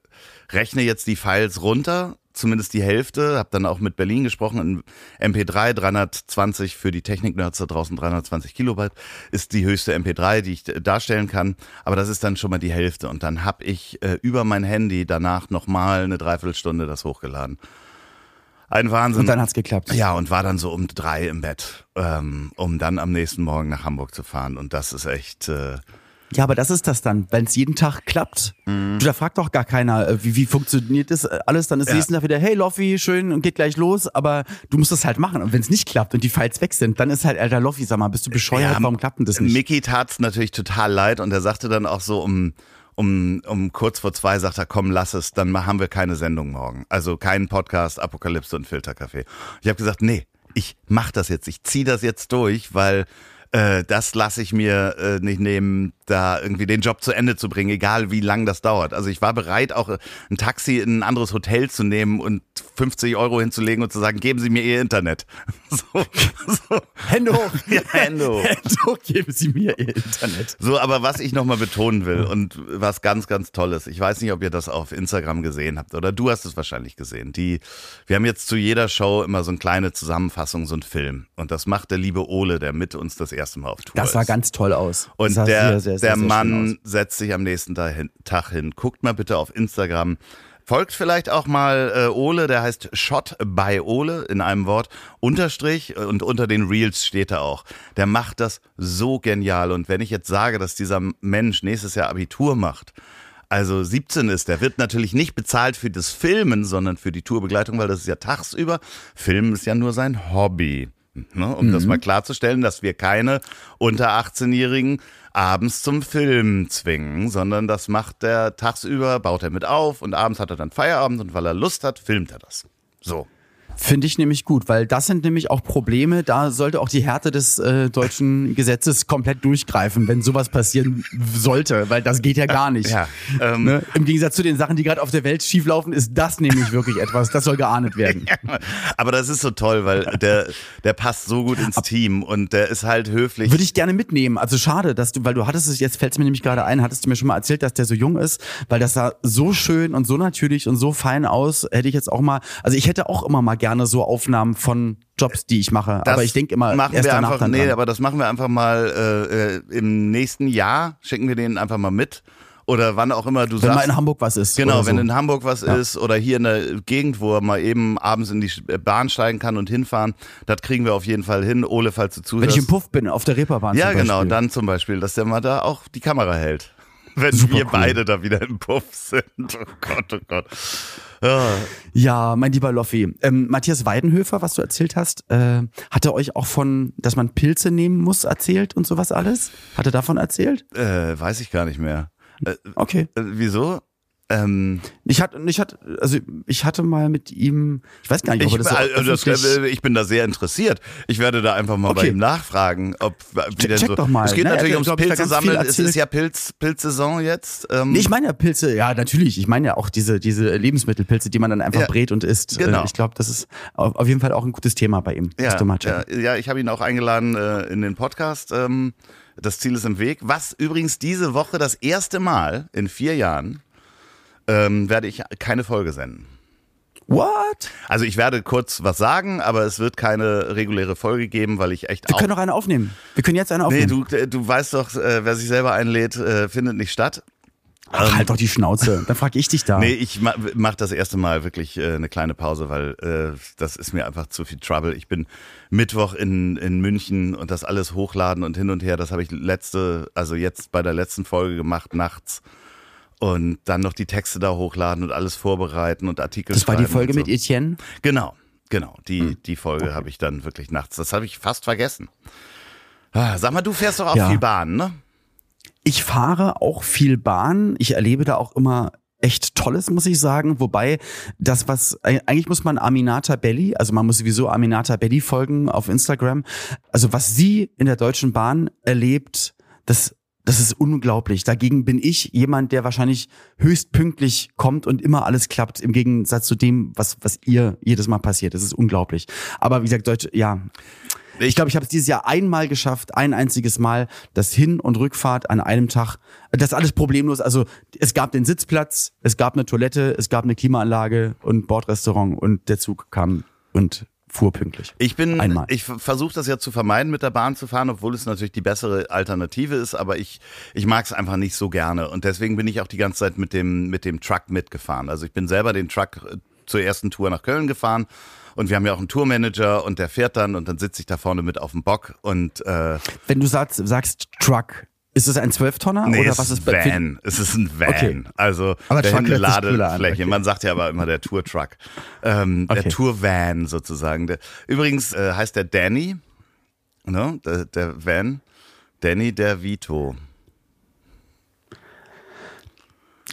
rechne jetzt die Files runter, zumindest die Hälfte, habe dann auch mit Berlin gesprochen, in MP3 320 für die Technik-Nerds da draußen 320 Kilobyte ist die höchste MP3, die ich darstellen kann, aber das ist dann schon mal die Hälfte und dann habe ich äh, über mein Handy danach nochmal eine Dreiviertelstunde das hochgeladen. Ein Wahnsinn. Und dann hat's geklappt. Ja, und war dann so um drei im Bett, ähm, um dann am nächsten Morgen nach Hamburg zu fahren. Und das ist echt. Äh, Ja, aber das ist das dann, wenn es jeden Tag klappt. Du, da fragt doch gar keiner, äh, wie, wie funktioniert das äh, alles. Dann ist Ja. nächsten Tag wieder, hey Loffi, schön und geht gleich los. Aber du musst das halt machen. Und wenn es nicht klappt und die Files weg sind, dann ist halt, alter Loffi, sag mal, bist du bescheuert? Ja, Warum klappt denn das nicht? Mickey tat's natürlich total leid und er sagte dann auch so um, um, um kurz vor zwei, sagt er, komm, lass es, dann haben wir keine Sendung morgen. Also keinen Podcast, Apokalypse und Filterkaffee. Ich habe gesagt, nee, ich mach das jetzt, ich zieh das jetzt durch, weil äh, das lasse ich mir äh, nicht nehmen, da irgendwie den Job zu Ende zu bringen, egal wie lang das dauert. Also ich war bereit, auch äh, ein Taxi in ein anderes Hotel zu nehmen und 50 Euro hinzulegen und zu sagen, geben Sie mir Ihr Internet. So, so. Hände hoch. Ja, Hände hoch. Hände hoch, geben Sie mir Ihr Internet. So, aber was ich nochmal betonen will und was ganz, ganz Tolles, ich weiß nicht, ob ihr das auf Instagram gesehen habt oder du hast es wahrscheinlich gesehen. Die, wir haben jetzt zu jeder Show immer so eine kleine Zusammenfassung, so einen Film. Und das macht der liebe Ole, der mit uns das erste Mal auf Tour Das ist. sah ganz toll aus. Und der, sehr, sehr, der sehr Mann setzt sich am nächsten Tag hin, Tag hin. Guckt mal bitte auf Instagram. Folgt vielleicht auch mal äh, Ole, der heißt Shot by Ole in einem Wort. Unterstrich und unter den Reels steht er auch. Der macht das so genial. Und wenn ich jetzt sage, dass dieser Mensch nächstes Jahr Abitur macht, also 17 ist, der wird natürlich nicht bezahlt für das Filmen, sondern für die Tourbegleitung, weil das ist ja tagsüber. Filmen ist ja nur sein Hobby. Ne, um das mal klarzustellen, dass wir keine unter 18-Jährigen abends zum Film zwingen, sondern das macht er tagsüber, baut er mit auf und abends hat er dann Feierabend und weil er Lust hat, filmt er das. So. Finde ich nämlich gut, weil das sind nämlich auch Probleme, da sollte auch die Härte des äh, deutschen Gesetzes komplett durchgreifen, wenn sowas passieren sollte, weil das geht ja gar nicht. Ja, ähm, Ne? Im Gegensatz zu den Sachen, die gerade auf der Welt schieflaufen, ist das nämlich wirklich etwas, das soll geahndet werden. Aber das ist so toll, weil der, der passt so gut ins Team und der ist halt höflich. Würde ich gerne mitnehmen. Also schade, dass du, weil du hattest es, jetzt fällt es mir nämlich gerade ein, hattest du mir schon mal erzählt, dass der so jung ist, weil das sah so schön und so natürlich und so fein aus, hätte ich jetzt auch mal, also ich hätte auch immer mal gerne so Aufnahmen von Jobs, die ich mache. Das aber ich denke immer, machen erst wir danach einfach, nee, aber das machen wir einfach mal äh, äh, im nächsten Jahr. Schicken wir den einfach mal mit oder wann auch immer du Wenn mal sagst. in Hamburg was ist. Genau, wenn so. in Hamburg was ist oder hier in der Gegend, wo er mal eben abends in die Bahn steigen kann und hinfahren, das kriegen wir auf jeden Fall hin. Ole, falls du Wenn zuhörst. ich im Puff bin, auf der Reeperbahn ja, genau, dann zum Beispiel, dass der mal da auch die Kamera hält. Wenn Super wir cool. beide da wieder im Puff sind. Oh Gott, oh Gott. Ja, Ja, mein lieber Loffi. Ähm, Matthias Weidenhöfer, was du erzählt hast, äh, hat er euch auch von, dass man Pilze nehmen muss, erzählt und sowas alles? Hat er davon erzählt? äh, weiß ich gar nicht mehr. Äh, Okay. äh, wieso? Ähm, Ich hatte, ich hatte, also ich hatte mal mit ihm, ich weiß gar nicht, ob ich, das so also das, äh, ich bin da sehr interessiert. Ich werde da einfach mal bei Okay. ihm nachfragen, ob wie denn check so. doch mal, Es geht ne? Natürlich ums Pilze sammeln. Es ist ja Pilz, Pilzsaison jetzt. Ähm, Nee, ich meine ja Pilze, ja natürlich. Ich meine ja auch diese, diese Lebensmittelpilze, die man dann einfach Ja, brät und isst. genau. Äh, Ich glaube, das ist auf, auf jeden Fall auch ein gutes Thema bei ihm. Ja, ja, ja, ich habe ihn auch eingeladen äh, in den Podcast. Ähm, das Ziel ist im Weg. Was übrigens diese Woche das erste Mal in vier Jahren ähm, werde ich keine Folge senden. What? Also ich werde kurz was sagen, aber es wird keine reguläre Folge geben, weil ich echt Wir können doch eine aufnehmen. Wir können jetzt eine Nee, aufnehmen. du, du weißt doch, äh, wer sich selber einlädt, äh, findet nicht statt. Ach, halt doch die Schnauze. Dann frage ich dich da. Nee, ich ma mach das erste Mal wirklich äh, eine kleine Pause, weil äh, das ist mir einfach zu viel Trouble. Ich bin Mittwoch in, in München und das alles hochladen und hin und her. Das habe ich letzte, also jetzt bei der letzten Folge gemacht, nachts. Und dann noch die Texte da hochladen und alles vorbereiten und Artikel das war die Folge so. mit Etienne. Genau, genau. Die, Hm. die Folge habe ich dann wirklich nachts. Das habe ich fast vergessen. Ah, Sag mal, du fährst doch auch Ja. viel Bahn, ne? Ich fahre auch viel Bahn. Ich erlebe da auch immer echt Tolles, muss ich sagen. Wobei das, was eigentlich muss man Aminata Belli, also man muss sowieso Aminata Belli folgen auf Instagram. Also was sie in der Deutschen Bahn erlebt, das das ist unglaublich. Dagegen bin ich jemand, der wahrscheinlich höchst pünktlich kommt und immer alles klappt, im Gegensatz zu dem, was, was ihr jedes Mal passiert. Das ist unglaublich. Aber wie gesagt, Deutsche, ja, ich glaube, ich habe es dieses Jahr einmal geschafft, ein einziges Mal, das Hin- und Rückfahrt an einem Tag. Das alles problemlos. Also es gab den Sitzplatz, es gab eine Toilette, es gab eine Klimaanlage und Bordrestaurant und der Zug kam und fuhr pünktlich. Ich bin, Einmal. ich versuche das ja zu vermeiden, mit der Bahn zu fahren, obwohl es natürlich die bessere Alternative ist, aber ich, ich mag es einfach nicht so gerne und deswegen bin ich auch die ganze Zeit mit dem, mit dem Truck mitgefahren. Also ich bin selber den Truck äh, zur ersten Tour nach Köln gefahren und wir haben ja auch einen Tourmanager und der fährt dann und dann sitze ich da vorne mit auf dem Bock und äh, Wenn du sagst, sagst Truck, ist es ein Zwölftonner nee, oder was ist bei- Van. Es ist ein Van. Okay. Also Aber der Ladefläche. okay. Man sagt ja aber immer der Tour-Truck. Ähm, Der Okay. Tour-Van sozusagen. Der, übrigens äh, heißt der Danny, ne? der, der Van. Danny der Vito.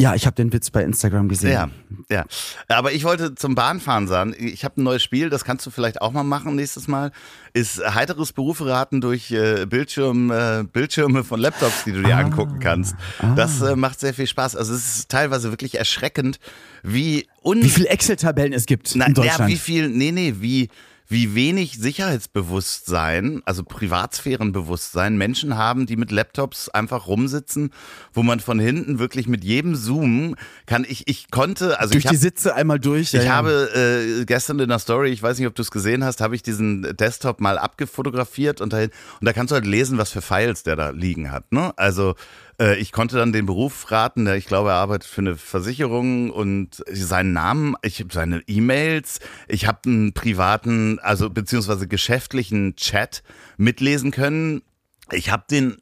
Ja, ich habe den Witz bei Instagram gesehen. Ja, ja. Aber ich wollte zum Bahnfahren sagen. Ich habe ein neues Spiel, das kannst du vielleicht auch mal machen nächstes Mal. Ist heiteres Beruferaten durch äh, Bildschirm, äh, Bildschirme von Laptops, die du dir angucken kannst. Das äh, macht sehr viel Spaß. Also es ist teilweise wirklich erschreckend, wie un Wie viele Excel-Tabellen es gibt Na, in ja, Deutschland. wie viel, nee, nee, wie, wie wenig Sicherheitsbewusstsein, also Privatsphärenbewusstsein Menschen haben, die mit Laptops einfach rumsitzen, wo man von hinten wirklich mit jedem Zoom kann ich, ich konnte, also Durch ich die hab, Sitze einmal durch. ja, ich ja. habe äh, gestern in der Story, ich weiß nicht, ob du es gesehen hast, habe ich diesen Desktop mal abgefotografiert und, dahin, und da kannst du halt lesen, was für Files der da liegen hat. Ne? Also äh, ich konnte dann den Beruf raten, der ich glaube, er arbeitet für eine Versicherung und seinen Namen, ich habe seine E-Mails, ich habe einen privaten, also beziehungsweise geschäftlichen Chat mitlesen können. Ich habe den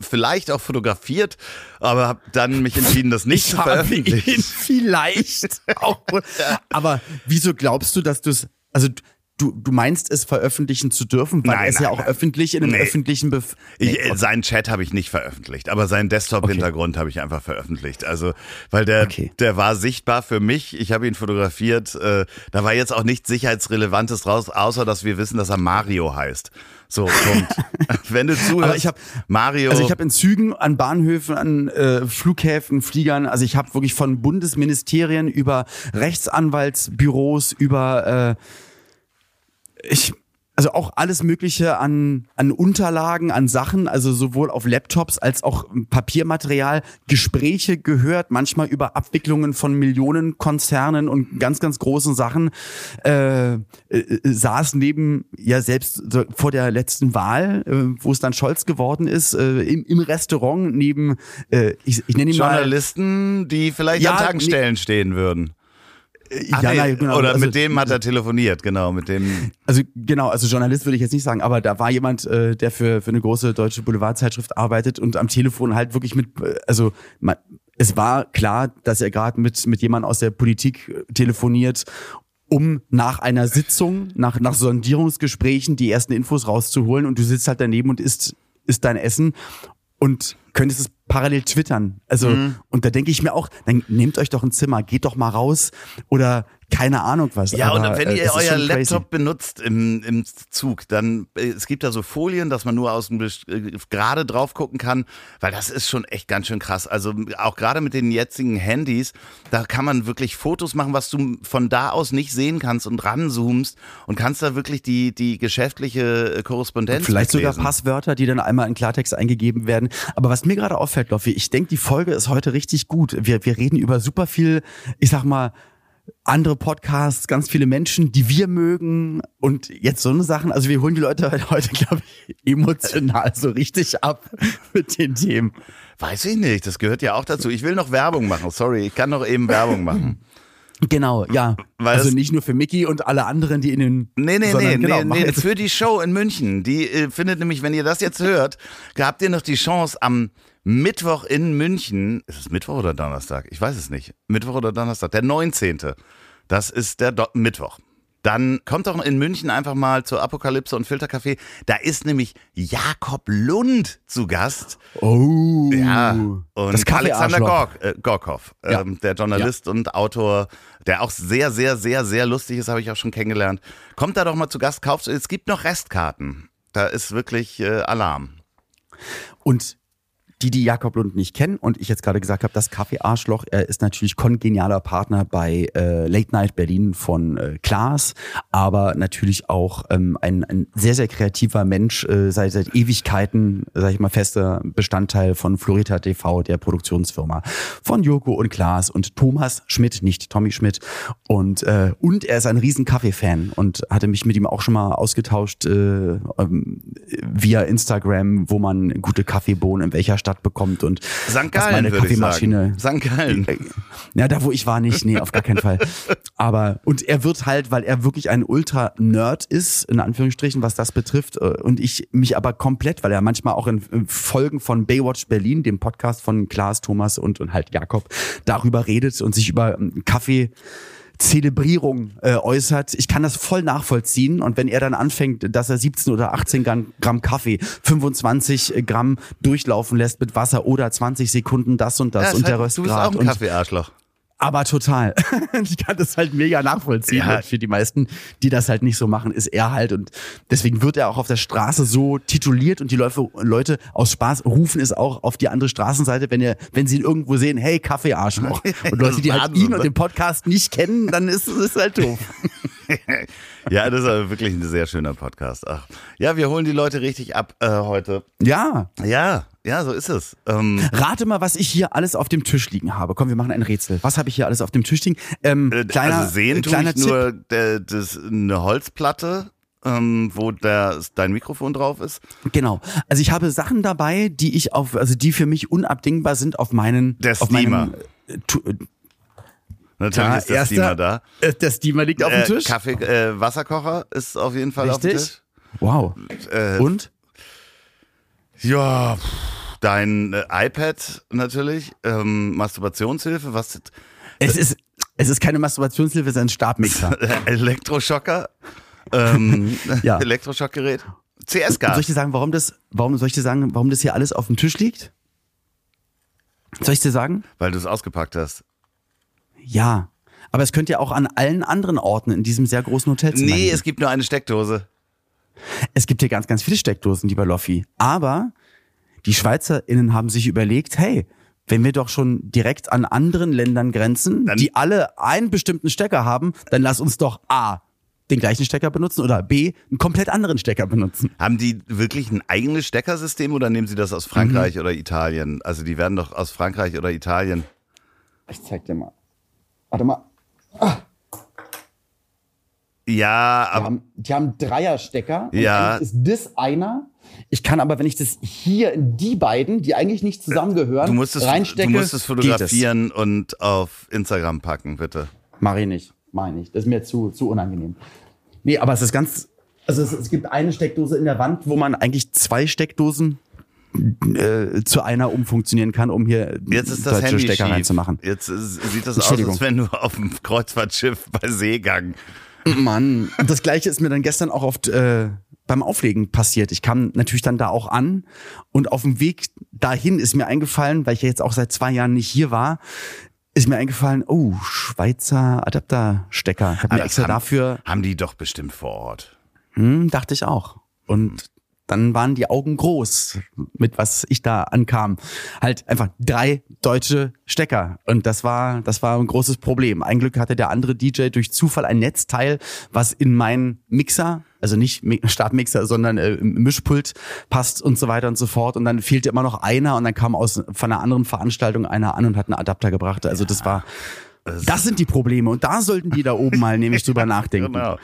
vielleicht auch fotografiert, aber habe dann mich entschieden, das nicht ich zu veröffentlichen. vielleicht auch. Aber wieso glaubst du, dass du es, also du, du meinst es veröffentlichen zu dürfen, weil Nein, es ja nein, auch nein. öffentlich in einem Nee. öffentlichen Bef Ich, Nee, äh, Seinen Chat habe ich nicht veröffentlicht, aber seinen Desktop-Hintergrund habe ich einfach veröffentlicht. Also, weil der, Okay. der war sichtbar für mich. Ich habe ihn fotografiert. Äh, da war jetzt auch nichts Sicherheitsrelevantes draus, außer dass wir wissen, dass er Mario heißt. So, Punkt. Wenn du zuhörst, Aber ich hab- Mario. Also ich habe in Zügen, an Bahnhöfen, an äh, Flughäfen, Fliegern, also ich habe wirklich von Bundesministerien über Rechtsanwaltsbüros, über äh, ich also auch alles Mögliche an, an Unterlagen, an Sachen, also sowohl auf Laptops als auch Papiermaterial, Gespräche gehört, manchmal über Abwicklungen von Millionenkonzernen und ganz, ganz großen Sachen, äh, äh, saß neben, ja selbst so vor der letzten Wahl, äh, wo es dann Scholz geworden ist, äh, im, im Restaurant neben, äh, ich, ich nenne ihn mal, Journalisten, die vielleicht Ja, an Tankstellen stehen würden. Ach, ja, nee, genau, Oder also- mit dem hat er telefoniert, genau, mit dem. Also genau, also Journalist würde ich jetzt nicht sagen, aber da war jemand, äh, der für, für eine große deutsche Boulevardzeitschrift arbeitet und am Telefon halt wirklich mit, äh, also man, es war klar, dass er gerade mit, mit jemandem aus der Politik äh, telefoniert, um nach einer Sitzung, nach, nach Sondierungsgesprächen die ersten Infos rauszuholen und du sitzt halt daneben und isst, isst dein Essen und könntest es parallel twittern. Also, Mhm. und da denke ich mir auch, dann nehmt euch doch ein Zimmer, geht doch mal raus oder keine Ahnung was. Ja, Aber, und wenn äh, ihr euer. Laptop benutzt im, im Zug, dann, äh, es gibt da so Folien, dass man nur aus dem äh, gerade drauf gucken kann, weil das ist schon echt ganz schön krass. Also auch gerade mit den jetzigen Handys, da kann man wirklich Fotos machen, was du von da aus nicht sehen kannst und ranzoomst und kannst da wirklich die, die geschäftliche Korrespondenz Vielleicht sogar mitlesen. Passwörter, die dann einmal in Klartext eingegeben werden. Aber was mir gerade auffällt, Loffi, ich denke, die Folge ist heute richtig gut. Wir, wir reden über super viel, ich sag mal, andere Podcasts, ganz viele Menschen, die wir mögen und jetzt so eine Sachen. Also wir holen die Leute halt heute, glaube ich, emotional so richtig ab mit den Themen. Weiß ich nicht, das gehört ja auch dazu. Ich will noch Werbung machen, sorry, ich kann noch eben Werbung machen. Genau, ja. Weil also nicht nur für Mickey und alle anderen, die in den. Nee, nee, sondern nee, genau, nee, nee, für die Show in München. Die äh, findet nämlich, wenn ihr das jetzt hört, habt ihr noch die Chance am Mittwoch in München. Ist es Mittwoch oder Donnerstag? Ich weiß es nicht. Mittwoch oder Donnerstag? Der 19. Das ist der Do Mittwoch. Dann kommt doch in München einfach mal zur Apokalypse und Filtercafé. Da ist nämlich Jakob Lund zu Gast. Oh. Ja, und Alexander. Gork, äh, Gorkov, Ja. ähm, der Journalist und Autor, der auch sehr, sehr, sehr, sehr lustig ist, habe ich auch schon kennengelernt. Kommt da doch mal zu Gast, kauft es gibt noch Restkarten. Da ist wirklich äh, Alarm. Und die, die Jakob Lund nicht kennen und ich jetzt gerade gesagt habe, das Kaffee Arschloch, er ist natürlich kongenialer Partner bei äh, Late Night Berlin von äh, Klaas, aber natürlich auch ähm, ein, ein sehr, sehr kreativer Mensch, äh, seit, seit Ewigkeiten, sag ich mal, fester Bestandteil von Florita TV, der Produktionsfirma von Joko und Klaas und Thomas Schmidt, nicht Tommy Schmidt. Und, äh, und er ist ein riesen Kaffee-Fan und hatte mich mit ihm auch schon mal ausgetauscht äh, ähm, via Instagram, wo man gute Kaffeebohnen in welcher Stadt bekommt und St. Gallen, meine Kaffeemaschine. St. Gallen. Ja, da wo ich war nicht, nee, auf gar keinen Fall. Aber und er wird halt, weil er wirklich ein Ultra-Nerd ist, in Anführungsstrichen, was das betrifft, äh, und ich mich aber komplett, weil er manchmal auch in, in Folgen von Baywatch Berlin, dem Podcast von Klaas, Thomas und, und halt Jakob, darüber redet und sich über ähm, Kaffee Zelebrierung äh, äußert. Ich kann das voll nachvollziehen. Und wenn er dann anfängt, dass er 17 oder 18 Gramm, Kaffee, 25 Gramm durchlaufen lässt mit Wasser oder 20 Sekunden das und das Ja, und der halt, du bist Röstgrad auch ein Kaffeearschloch. Aber total. ich kann das halt mega nachvollziehen. Ja. Für die meisten, die das halt nicht so machen, ist er halt. Und deswegen wird er auch auf der Straße so tituliert und die Leute, Leute aus Spaß rufen es auch auf die andere Straßenseite, wenn, ihr, wenn sie ihn irgendwo sehen, hey, Kaffeearschloch. Und Leute, die halt ihn und ne? den Podcast nicht kennen, dann ist es halt doof. Ja, das ist aber wirklich ein sehr schöner Podcast. Ach. Ja, wir holen die Leute richtig ab äh, heute. Ja. Ja, ja, so ist es. Ähm, Rate mal, was ich hier alles auf dem Tisch liegen habe. Komm, wir machen ein Rätsel. Was habe ich hier alles auf dem Tisch liegen? Ähm, äh, kleiner, also sehen äh, tue kleiner ich Tipp. nur der, das, eine Holzplatte, ähm, wo der, dein Mikrofon drauf ist. Genau. Also ich habe Sachen dabei, die ich auf, also die für mich unabdingbar sind auf meinen, Der auf meinem, Steamer. äh, Natürlich Ja, ist der erster- Steamer da. äh, der Steamer liegt auf dem Äh, Tisch. Kaffee, äh, Wasserkocher ist auf jeden Fall auf dem Richtig. Tisch. Wow. Und? Ja, dein äh, iPad natürlich, ähm, Masturbationshilfe, was Es ist, es ist keine Masturbationshilfe, es ist ein Stabmixer. Elektroschocker, ähm, Ja. Elektroschockgerät, Und soll ich CS-Gas. dir sagen, warum das, warum soll ich dir sagen, warum das hier alles auf dem Tisch liegt? Soll ich dir sagen? Weil du es ausgepackt hast. Ja. Aber es könnte ja auch an allen anderen Orten in diesem sehr großen Hotelzimmer Nee, liegen. es gibt nur eine Steckdose. Es gibt hier ganz, ganz viele Steckdosen, lieber Loffi. Aber die SchweizerInnen haben sich überlegt, hey, wenn wir doch schon direkt an anderen Ländern grenzen, Dann- die alle einen bestimmten Stecker haben, dann lass uns doch A, den gleichen Stecker benutzen oder B, einen komplett anderen Stecker benutzen. Haben die wirklich ein eigenes Steckersystem oder nehmen sie das aus Frankreich Mhm. oder Italien? Also die werden doch aus Frankreich oder Italien. Ich zeig dir mal. Warte mal. Ja, Die aber haben, die haben Dreierstecker. Und Ja. ist das einer. Ich kann aber, wenn ich das hier in die beiden, die eigentlich nicht zusammengehören, du musst es, reinstecke, du musst es fotografieren und auf Instagram packen, bitte. Mach ich nicht. Mach ich nicht. Das ist mir zu, zu unangenehm. Nee, aber es ist ganz. Also es, es gibt eine Steckdose in der Wand, wo man eigentlich zwei Steckdosen äh, zu einer umfunktionieren kann, um hier Jetzt ist das deutsche Handy Stecker schief. reinzumachen. Jetzt ist, sieht das aus, als wenn du auf dem Kreuzfahrtschiff bei Seegang. Mann. Das gleiche ist mir dann gestern auch auf, äh, beim Auflegen passiert. Ich kam natürlich dann da auch an und auf dem Weg dahin ist mir eingefallen, weil ich ja jetzt auch seit zwei Jahren nicht hier war, ist mir eingefallen, oh, Schweizer Adapterstecker. Habe mir extra haben, dafür. Haben die doch bestimmt vor Ort. Hm, dachte ich auch. Und dann waren die Augen groß, mit was ich da ankam. Halt einfach drei deutsche Stecker. Und das war, das war ein großes Problem. Ein Glück hatte der andere DJ durch Zufall ein Netzteil, was in meinen Mixer, also nicht Startmixer, sondern äh, Mischpult passt und so weiter und so fort. Und dann fehlte immer noch einer und dann kam aus von einer anderen Veranstaltung einer an und hat einen Adapter gebracht. Also das war, das sind die Probleme. Und da sollten die da oben mal nämlich drüber nachdenken. Genau.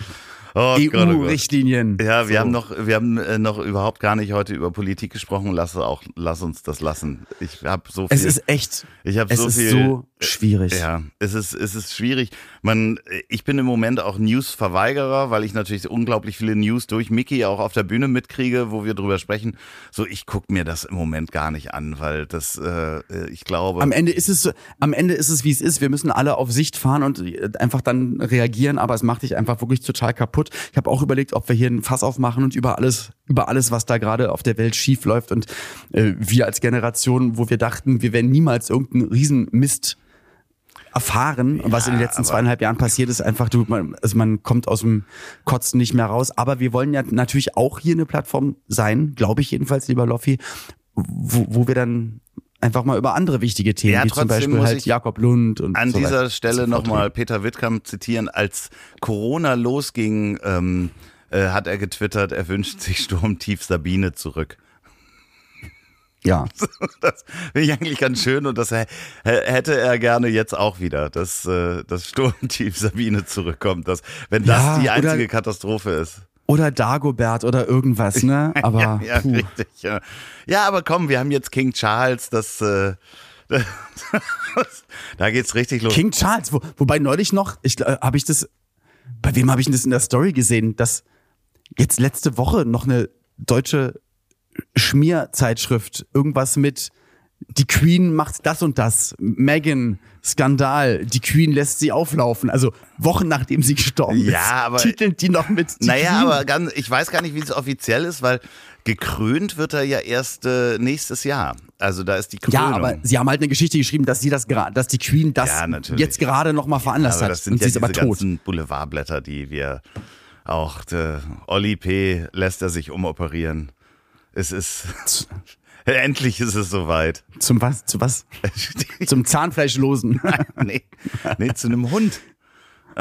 Oh, EU-Richtlinien. Ja, wir so. haben noch, wir haben äh, noch überhaupt gar nicht heute über Politik gesprochen. Lass auch, lass uns das lassen. Ich habe so viel. Es ist echt. Ich habe so ist viel. So schwierig. Ja, es ist, es ist schwierig. Man, ich bin im Moment auch News-Verweigerer, weil ich natürlich unglaublich viele News durch Mickey auch auf der Bühne mitkriege, wo wir drüber sprechen. So, ich guck mir das im Moment gar nicht an, weil das, äh, ich glaube. Am Ende ist es, am Ende ist es, wie es ist. Wir müssen alle auf Sicht fahren und äh, einfach dann reagieren, aber es macht dich einfach wirklich total kaputt kaputt. Ich habe auch überlegt, ob wir hier ein Fass aufmachen und über alles, über alles, was da gerade auf der Welt schief läuft. Und äh, wir als Generation, wo wir dachten, wir werden niemals irgendeinen Riesenmist erfahren. Ja, was in den letzten zweieinhalb Jahren passiert ist, einfach, du, man, also man kommt aus dem Kotzen nicht mehr raus. Aber wir wollen ja natürlich auch hier eine Plattform sein, glaube ich jedenfalls, lieber Loffi, wo, wo wir dann einfach mal über andere wichtige Themen, ja, wie zum Beispiel halt Jakob Lund und An so dieser Stelle nochmal Peter Wittkamp zitieren, als Corona losging, ähm, äh, hat er getwittert, er wünscht sich Sturmtief Sabine zurück. Ja. Das finde ich eigentlich ganz schön und das hätte er gerne jetzt auch wieder, dass äh, das Sturmtief Sabine zurückkommt, dass, wenn das ja, die einzige Katastrophe ist. Oder Dagobert oder irgendwas, ne? Aber ja, ja richtig. Ja. ja, aber komm, wir haben jetzt King Charles, das, äh, das da geht's richtig los. King Charles, wo, wobei neulich noch, ich äh, habe ich das, bei wem habe ich das in der Story gesehen, dass jetzt letzte Woche noch eine deutsche Schmierzeitschrift irgendwas mit die Queen macht das und das. Megan, Skandal. Die Queen lässt sie auflaufen. Also Wochen nachdem sie gestorben ja, ist, aber, titeln die noch mit. Die naja, Queen. aber ganz, ich weiß gar nicht, wie es offiziell ist, weil gekrönt wird er ja erst äh, nächstes Jahr. Also da ist die Krönung. Ja, aber sie haben halt eine Geschichte geschrieben, dass sie das gerade, dass die Queen das ja, jetzt gerade noch mal veranlasst ja, aber das sind hat. Ja sie ist aber tot. ganzen Boulevardblätter, die wir auch der Olli P. lässt er sich umoperieren. Es ist Endlich ist es soweit. Zum was? Zu was? Zum Zahnfleischlosen. nee, nee, zu einem Hund.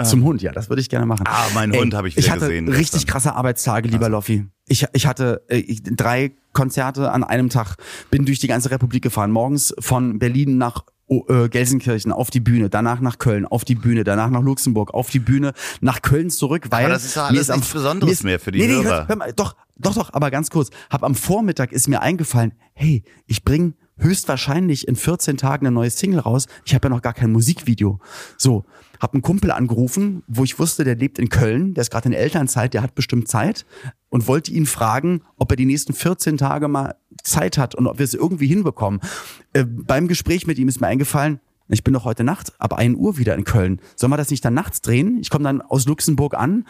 Zum Hund, ja, das würde ich gerne machen. Ah, mein Ey, Hund habe ich wieder ich hatte gesehen. Richtig krasse Arbeitstage, lieber Loffi. Ich, ich hatte äh, ich, drei Konzerte an einem Tag, bin durch die ganze Republik gefahren. Morgens von Berlin nach äh, Gelsenkirchen auf die Bühne, danach nach Köln auf die Bühne, danach nach Luxemburg auf die Bühne, nach Köln zurück, weil aber das ist ja alles nichts Besonderes ist, mehr für die nee, nee, Hörer. Hör, mal, doch, doch, doch, aber ganz kurz. Hab am Vormittag ist mir eingefallen, hey, ich bring höchstwahrscheinlich in 14 Tagen eine neue Single raus. Ich habe ja noch gar kein Musikvideo. So, hab einen Kumpel angerufen, wo ich wusste, der lebt in Köln, der ist gerade in Elternzeit, der hat bestimmt Zeit und wollte ihn fragen, ob er die nächsten 14 Tage mal Zeit hat und ob wir es irgendwie hinbekommen. Äh, beim Gespräch mit ihm ist mir eingefallen, ich bin doch heute Nacht ab 1 Uhr wieder in Köln. Sollen wir das nicht dann nachts drehen? Ich komme dann aus Luxemburg an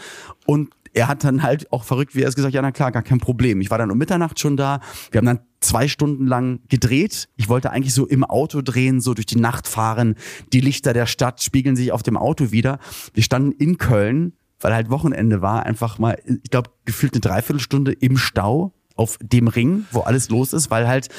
und er hat dann halt auch verrückt, wie er es gesagt, ja na klar, gar kein Problem. Ich war dann um Mitternacht schon da. Wir haben dann zwei Stunden lang gedreht. Ich wollte eigentlich so im Auto drehen, so durch die Nacht fahren. Die Lichter der Stadt spiegeln sich auf dem Auto wieder. Wir standen in Köln, weil halt Wochenende war, einfach mal, ich glaube, gefühlt eine Dreiviertelstunde im Stau auf dem Ring, wo alles los ist, weil halt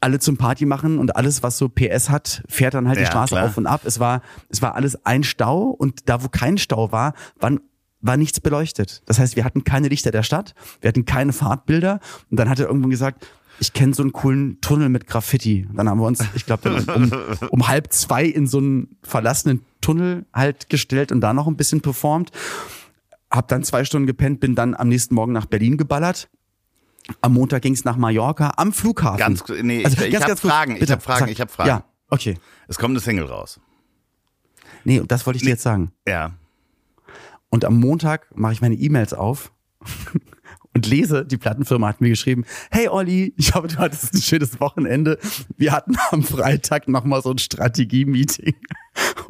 alle zum Party machen und alles, was so PS hat, fährt dann halt ja, die Straße klar. auf und ab. Es war, es war alles ein Stau und da, wo kein Stau war, waren war nichts beleuchtet. Das heißt, wir hatten keine Lichter der Stadt, wir hatten keine Fahrtbilder und dann hat er irgendwann gesagt, ich kenne so einen coolen Tunnel mit Graffiti. Dann haben wir uns, ich glaube, um, um halb zwei in so einen verlassenen Tunnel halt gestellt und da noch ein bisschen performt. Hab dann zwei Stunden gepennt, bin dann am nächsten Morgen nach Berlin geballert. Am Montag ging es nach Mallorca am Flughafen. Ganz, nee, also, ich, ich habe Fragen, ich habe Fragen, ich habe Fragen. Ja, okay. Es kommt eine Single raus. Nee, das wollte ich dir jetzt sagen. Ja. Und am Montag mache ich meine E-Mails auf und lese, die Plattenfirma hat mir geschrieben, hey Olli, ich hoffe, du hattest ein schönes Wochenende. Wir hatten am Freitag nochmal so ein Strategie-Meeting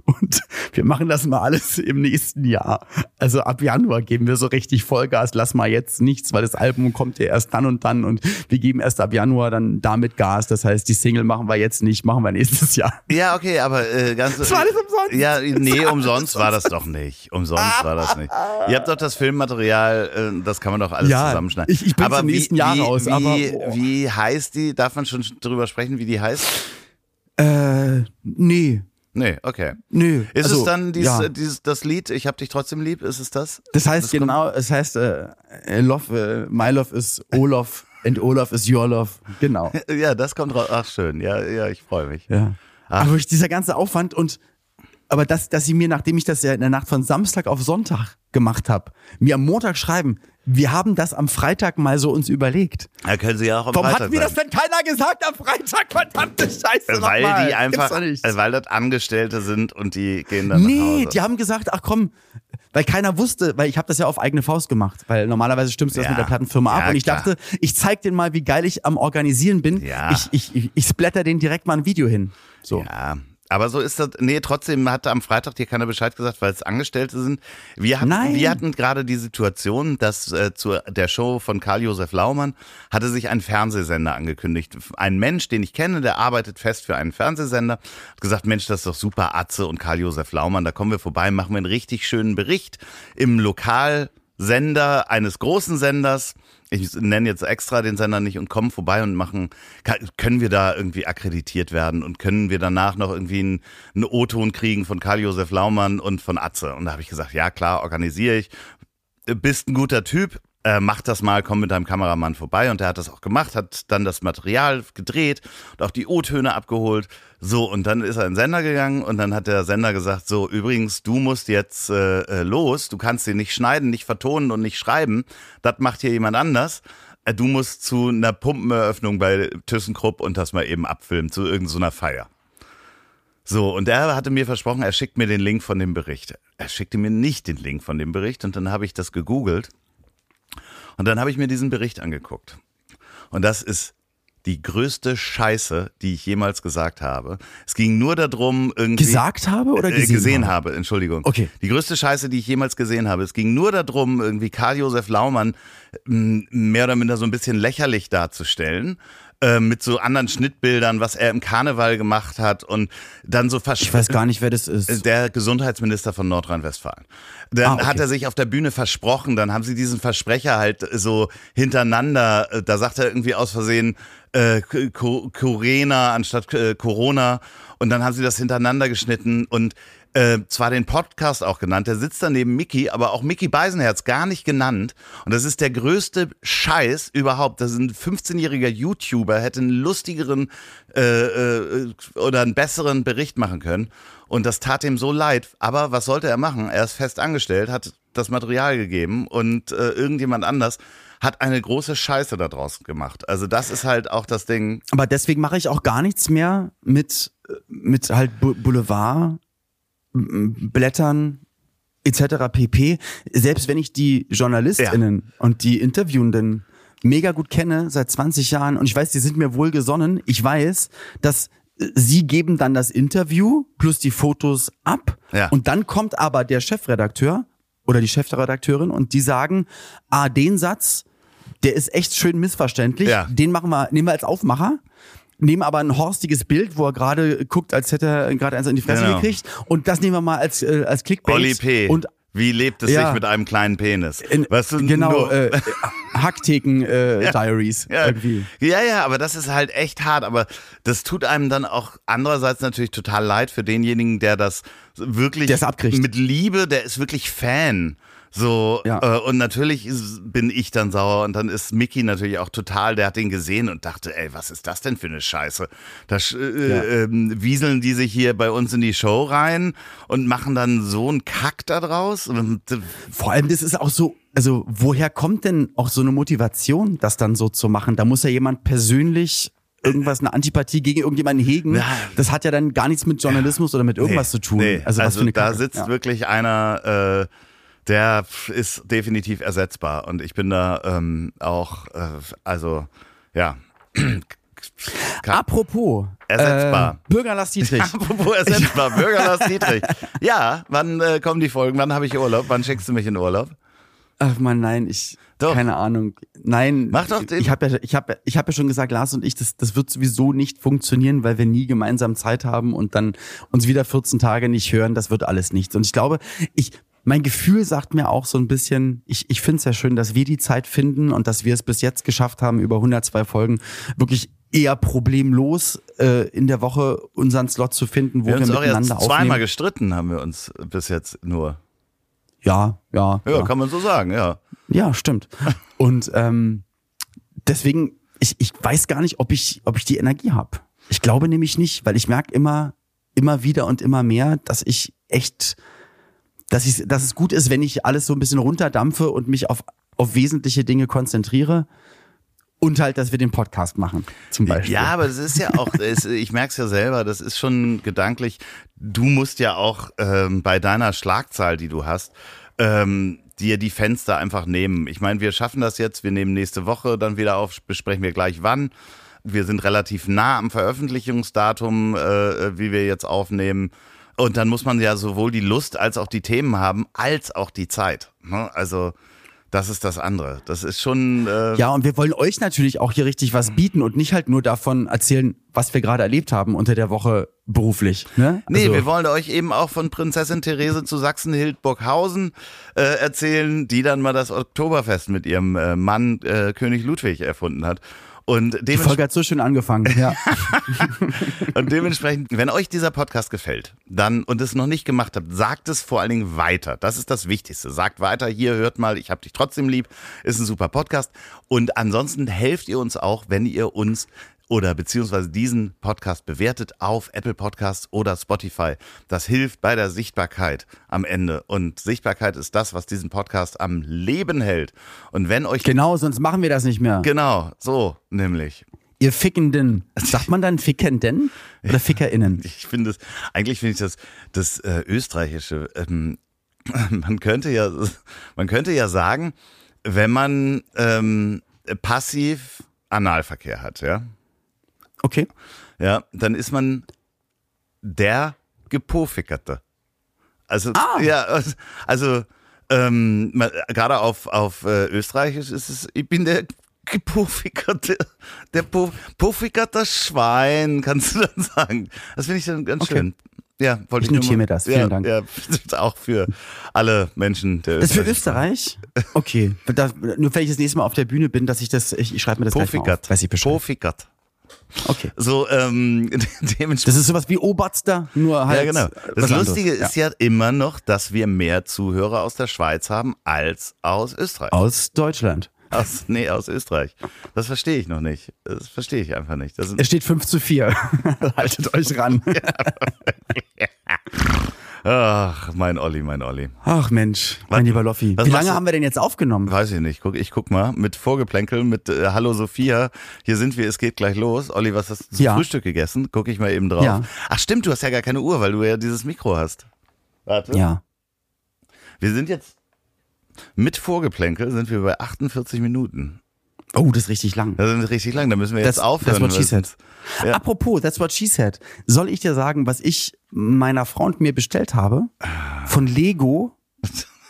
und wir machen das mal alles im nächsten Jahr. Also ab Januar geben wir so richtig Vollgas, lass mal jetzt nichts, weil das Album kommt ja erst dann und dann und wir geben erst ab Januar dann damit Gas. Das heißt, die Single machen wir jetzt nicht, machen wir nächstes Jahr. Ja, okay, aber äh, ganz. Das war alles umsonst. Ja, nee, umsonst war das doch nicht. Umsonst war das nicht. Ihr habt doch das Filmmaterial, äh, das kann man doch alles Ja, zusammenschneiden. ich- ich bring's aber im wie, nächsten Jahr wie, raus, Wie, aber, boah. wie heißt die? Darf man schon drüber sprechen, wie die heißt? Äh, nee. Nee, okay. Nö. Ist also, es dann dies, ja. äh, dieses, das Lied, ich hab dich trotzdem lieb, ist es das? Das heißt Das kommt- genau, es heißt äh, äh, Love, äh, my love is Olaf and Olaf is your love. Genau. Ja, das kommt raus. Ach, schön. Ja, ja, ich freue mich. Ja. Ach. Aber dieser ganze Aufwand und aber dass, dass sie mir, nachdem ich das ja in der Nacht von Samstag auf Sonntag gemacht habe, mir am Montag schreiben, wir haben das am Freitag mal so uns überlegt. Da können Sie ja auch am Warum Freitag hat mir das denn keiner gesagt am Freitag? Verdammte Scheiße. Weil nochmal. die einfach, äh, weil das Angestellte sind und die gehen dann nach Nee, Hause. die haben gesagt, ach komm, weil keiner wusste, weil ich habe das ja auf eigene Faust gemacht, weil normalerweise stimmst du das Ja. mit der Plattenfirma ab Ja, und ich klar. dachte, ich zeig denen mal, wie geil ich am Organisieren bin. Ja. Ich, ich, ich, ich splatter denen direkt mal ein Video hin. So. Ja, aber so ist das. Nee, trotzdem hatte am Freitag dir keiner Bescheid gesagt, weil es Angestellte sind. Wir hatten, Nein. wir hatten gerade die Situation, dass äh, zu der Show von Karl-Josef Laumann hatte sich ein Fernsehsender angekündigt. Ein Mensch, den ich kenne, der arbeitet fest für einen Fernsehsender, hat gesagt, Mensch, das ist doch super, Atze und Karl-Josef Laumann, da kommen wir vorbei, machen wir einen richtig schönen Bericht im Lokalsender eines großen Senders. Ich nenne jetzt extra den Sender nicht und kommen vorbei und machen, können wir da irgendwie akkreditiert werden und können wir danach noch irgendwie einen, einen O-Ton kriegen von Karl-Josef Laumann und von Atze. Und da habe ich gesagt, ja klar, organisiere ich. Bist ein guter Typ, äh, mach das mal, komm mit deinem Kameramann vorbei. Und der hat das auch gemacht, hat dann das Material gedreht und auch die O-Töne abgeholt. So, und dann ist er in den Sender gegangen und dann hat der Sender gesagt, so, übrigens, du musst jetzt äh, äh, los, du kannst den nicht schneiden, nicht vertonen und nicht schreiben. Das macht hier jemand anders. Äh, Du musst zu einer Pumpeneröffnung bei ThyssenKrupp und das mal eben abfilmen, zu irgendeiner Feier. So, und er hatte mir versprochen, er schickt mir den Link von dem Bericht. Er schickte mir nicht den Link von dem Bericht und dann habe ich das gegoogelt und dann habe ich mir diesen Bericht angeguckt. Und das ist die größte Scheiße, die ich jemals gesagt habe. Es ging nur darum, irgendwie. Gesagt habe oder Äh, gesehen, gesehen habe? habe, Entschuldigung. Okay. Die größte Scheiße, die ich jemals gesehen habe. Es ging nur darum, irgendwie Karl-Josef Laumann m, mehr oder minder so ein bisschen lächerlich darzustellen. Äh, Mit so anderen Schnittbildern, was er im Karneval gemacht hat und dann so Ich weiß gar nicht, wer das ist. der Gesundheitsminister von Nordrhein-Westfalen. Dann Ah, okay. hat er sich auf der Bühne versprochen, dann haben sie diesen Versprecher halt so hintereinander, äh, da sagt er irgendwie aus Versehen äh, Co- Corona anstatt äh, Corona und dann haben sie das hintereinander geschnitten und äh, zwar den Podcast auch genannt, der sitzt da neben Mickey, aber auch Mickey Beisenherz gar nicht genannt. Und das ist der größte Scheiß überhaupt. Das ist ein 15-jähriger YouTuber, hätte einen lustigeren äh, äh, oder einen besseren Bericht machen können. Und das tat ihm so leid. Aber was sollte er machen? Er ist fest angestellt, hat das Material gegeben und äh, irgendjemand anders hat eine große Scheiße da draus gemacht. Also das ist halt auch das Ding. Aber deswegen mache ich auch gar nichts mehr mit, äh, mit halt Boulevard, Blättern etc. pp. Selbst wenn ich die JournalistInnen und die Interviewenden mega gut kenne seit 20 Jahren und ich weiß, die sind mir wohlgesonnen. Ich weiß, dass äh, sie geben dann das Interview plus die Fotos ab Ja. und dann kommt aber der Chefredakteur oder die Chefredakteurin und die sagen, ah, den Satz, der ist echt schön missverständlich. Ja. Den machen wir, nehmen wir als Aufmacher. Nehmen aber ein horstiges Bild, wo er gerade guckt, als hätte er gerade eins in die Fresse Genau. gekriegt. Und das nehmen wir mal als, äh, als Clickbait. Olli P. Und Wie lebt es Ja. sich mit einem kleinen Penis? weißt du, genau, äh, Hacktheken äh. Ja, Irgendwie. ja, ja, aber das ist halt echt hart. Aber das tut einem dann auch andererseits natürlich total leid für denjenigen, der das wirklich Der mit Liebe, der ist wirklich Fan. So, Ja. äh, und natürlich ist, bin ich dann sauer und dann ist Mickey natürlich auch total, der hat den gesehen und dachte, ey, was ist das denn für eine Scheiße? Da äh, Ja. ähm, wieseln die sich hier bei uns in die Show rein und machen dann so einen Kack da draus. Und, äh, Vor allem, das ist auch so, also woher kommt denn auch so eine Motivation, das dann so zu machen? Da muss ja jemand persönlich irgendwas, eine Antipathie gegen irgendjemanden hegen. Ja. Das hat ja dann gar nichts mit Journalismus oder mit irgendwas Nee, zu tun. nee. Also, was für eine da sitzt ja. wirklich einer, äh, der ist definitiv ersetzbar. Und ich bin da ähm, auch, äh, also ja, Apropos. Ersetzbar. Äh, Bürger Lars Dietrich. Apropos ersetzbar, Bürger Lars Dietrich. Ja, wann äh, kommen die Folgen? Wann habe ich Urlaub? Wann schickst du mich in Urlaub? Ach man, nein, ich Doch. keine Ahnung. Nein, Mach doch den- ich habe ja ich habe ich habe ja schon gesagt, Lars und ich, das das wird sowieso nicht funktionieren, weil wir nie gemeinsam Zeit haben und dann uns wieder 14 Tage nicht hören, das wird alles nichts. Und ich glaube, ich mein Gefühl sagt mir auch so ein bisschen, ich, ich finde es ja schön, dass wir die Zeit finden und dass wir es bis jetzt geschafft haben, über 102 Folgen wirklich eher problemlos äh, in der Woche unseren Slot zu finden, wo Wir wir, auch jetzt miteinander zweimal aufnehmen. gestritten, haben wir uns bis jetzt nur. Ja, ja, Ja, kann man so sagen, ja. Ja, stimmt. Und ähm, deswegen, ich, ich weiß gar nicht, ob ich, ob ich die Energie habe. Ich glaube nämlich nicht, weil ich merke immer, immer wieder und immer mehr, dass ich echt, dass ich, dass es gut ist, wenn ich alles so ein bisschen runterdampfe und mich auf, auf wesentliche Dinge konzentriere. Und halt, dass wir den Podcast machen, zum Beispiel. Ja, aber das ist ja auch, es, ich merke es ja selber, das ist schon gedanklich. Du musst ja auch ähm, bei deiner Schlagzahl, die du hast, ähm, dir die Fenster einfach nehmen. Ich meine, wir schaffen das jetzt, wir nehmen nächste Woche dann wieder auf, besprechen wir gleich wann. Wir sind relativ nah am Veröffentlichungsdatum, äh, wie wir jetzt aufnehmen. Und dann muss man ja sowohl die Lust als auch die Themen haben, als auch die Zeit. Ne? Also das ist das andere. Das ist schon. Äh, Ja, und wir wollen euch natürlich auch hier richtig was bieten und nicht halt nur davon erzählen, was wir gerade erlebt haben unter der Woche beruflich. Ne? Nee, Also- wir wollen euch eben auch von Prinzessin Therese zu Sachsen-Hildburghausen äh, erzählen, die dann mal das Oktoberfest mit ihrem äh, Mann äh, König Ludwig erfunden hat. Und, Die Folge hat so schön angefangen. Ja. und dementsprechend, wenn euch dieser Podcast gefällt, dann und es noch nicht gemacht habt, sagt es vor allen Dingen weiter. Das ist das Wichtigste. Sagt weiter, hier hört mal, ich hab dich trotzdem lieb, ist ein super Podcast. Und ansonsten helft ihr uns auch, wenn ihr uns oder beziehungsweise diesen Podcast bewertet auf Apple Podcasts oder Spotify. Das hilft bei der Sichtbarkeit am Ende. Und Sichtbarkeit ist das, was diesen Podcast am Leben hält. Und wenn euch genau, sonst machen wir das nicht mehr. genau so nämlich Ihr Fickenden. Sagt man dann Fickenden oder FickerInnen? Ich finde es, eigentlich finde ich das, das äh, Österreichische, ähm, man könnte ja, man könnte ja sagen, wenn man ähm, passiv Analverkehr hat, ja, Okay. ja, dann ist man der Gepofickerte. Also, ja, also, ähm, man- gerade auf, auf äh, Österreichisch ist es, ich bin der gepofickerte, der po, pofickerte Schwein, kannst du dann sagen. Das finde ich dann ganz Okay. schön. Ja, wollte Ich nur notiere mir das. Vielen ja, Dank. Ja, auch für alle Menschen der Das ist für Österreich. Okay. Da, nur wenn ich das nächste Mal auf der Bühne bin, dass ich das, ich, ich schreibe mir das gleich mal auf. Weiß ich Bescheid. Pofickert. Okay. So, ähm, dementsprechend. Das ist sowas wie Oberster, nur halt. Ja, genau. Das. Lustige ist ja. immer noch, dass wir mehr Zuhörer aus der Schweiz haben als aus Österreich. Aus Deutschland. Aus, nee, aus Österreich. Das verstehe ich noch nicht. Das verstehe ich einfach nicht. Es steht 5 zu 4. Haltet euch ran. ach, mein Olli, mein Olli. Ach Mensch, mein lieber Loffi. was Wie lange du- haben wir denn jetzt aufgenommen? Weiß ich nicht. Guck, ich guck mal. Mit Vorgeplänkel, mit äh, Hallo Sophia. Hier sind wir, es geht gleich los. Olli, was hast du zum Ja. Frühstück gegessen? Guck ich mal eben drauf. Ja. Ach stimmt, du hast ja gar keine Uhr, weil du ja dieses Mikro hast. Warte. Ja. Wir sind jetzt mit Vorgeplänkel sind wir bei 48 Minuten. Oh, das ist richtig lang. Das ist richtig lang, da müssen wir jetzt Das- aufhören. that's what she said. Ja. Apropos, that's what she said. Soll ich dir sagen, was ich meiner Frau und mir bestellt habe? Von Lego.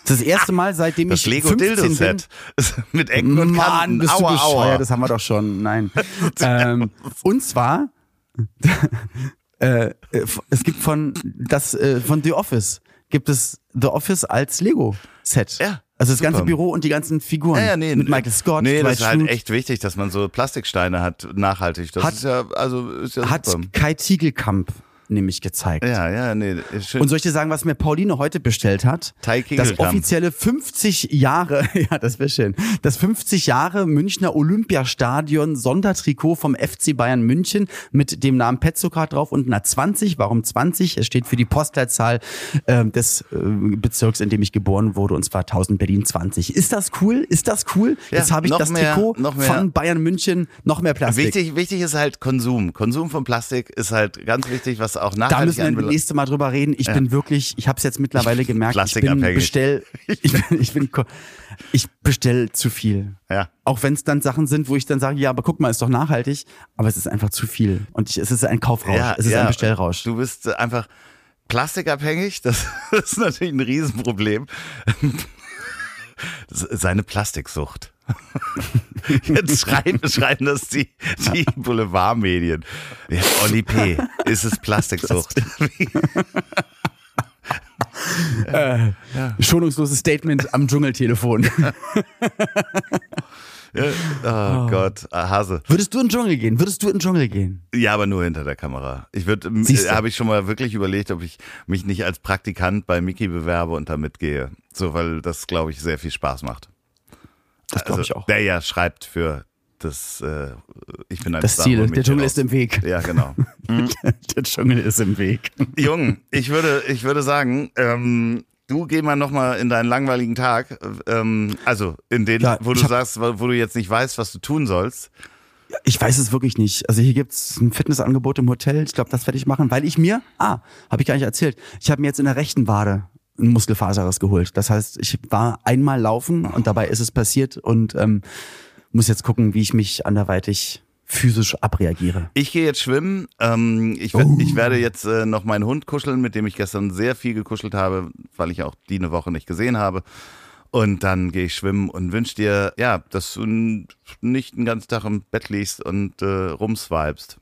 Das erste Mal, seitdem Das ich Lego 15 Dildo bin. Set mit Ecken und Mann, Kanten. bist du aua, bescheuert, aua. das haben wir doch schon. Nein. ähm, und zwar, äh, äh, es gibt von das äh, von The Office gibt es The Office als Lego Set. Ja, Also das super. ganze Büro und die ganzen Figuren Ja, ja, nee, mit Michael Scott, Nee, das ist halt echt wichtig, dass man so Plastiksteine hat, nachhaltig. Das Hat- ist ja, also, ist ja hat super. Kai Tiegelkamp nämlich gezeigt. Ja, ja, nee, schön. Und soll ich dir sagen, was mir Pauline heute bestellt hat? Das offizielle 50 Jahre, ja, das wäre schön. Das 50 Jahre Münchner Olympiastadion Sondertrikot vom FC Bayern München mit dem Namen Petzokat drauf und einer 20. Warum 20? Es steht für die Postleitzahl äh, des äh, Bezirks, in dem ich geboren wurde, und zwar 1000 Berlin 20. Ist das cool? Ist das cool? Ja, Jetzt habe ich das mehr- Trikot von Bayern München, noch mehr Plastik. Wichtig, wichtig ist halt Konsum. Konsum von Plastik ist halt ganz wichtig, was auch Da nachhaltig müssen wir das nächste Mal drüber reden. Ich bin wirklich, ich habe es jetzt mittlerweile gemerkt, ich bin bestell, ich bin, ich bin, ich bestell zu viel. Ja. Auch wenn es dann Sachen sind, wo ich dann sage, ja, aber guck mal, ist doch nachhaltig, aber es ist einfach zu viel und ich, es ist ein Kaufrausch, es ist ein Bestellrausch. Du bist einfach plastikabhängig. Das ist natürlich ein Riesenproblem. Seine Plastiksucht. Jetzt schreiben, schreiben das die, die Boulevardmedien. Ja, Oli P. Ist es Plastiksucht? Schonungsloses Statement am Dschungeltelefon. oh, Gott, ah, Hase. Würdest du in den Dschungel gehen? Würdest du in den Dschungel gehen? Ja, aber nur hinter der Kamera. Ich würde, habe ich schon mal wirklich überlegt, ob ich mich nicht als Praktikant bei Mickey bewerbe und da mitgehe. So, weil das, glaube ich, sehr viel Spaß macht. Das glaube ich Also, auch. Der ja schreibt für das, äh, ich bin ein Das Ziel, der Dschungel ist im Weg. Ja, genau. Der Dschungel ist im Weg. Jung, ich würde, ich würde sagen, ähm, du geh mal nochmal in deinen langweiligen Tag, ähm, also in den, Ja, wo ich du sagst, wo du jetzt nicht weißt, was du tun sollst. Ich weiß es wirklich nicht. Also hier gibt's ein Fitnessangebot im Hotel. Ich glaube, das werde ich machen, weil ich mir, ah, habe ich gar nicht erzählt, ich habe mir jetzt in der rechten Wade einen Muskelfaserriss geholt. Das heißt, ich war einmal laufen und dabei ist es passiert und ähm, muss jetzt gucken, wie ich mich anderweitig physisch abreagiere. Ich gehe jetzt schwimmen. Ähm, ich, werd, ich werde jetzt äh, noch meinen Hund kuscheln, mit dem ich gestern sehr viel gekuschelt habe, weil ich auch die eine Woche nicht gesehen habe. Und dann gehe ich schwimmen und wünsche dir, ja, dass du nicht den ganzen Tag im Bett liegst und äh, rumswipest.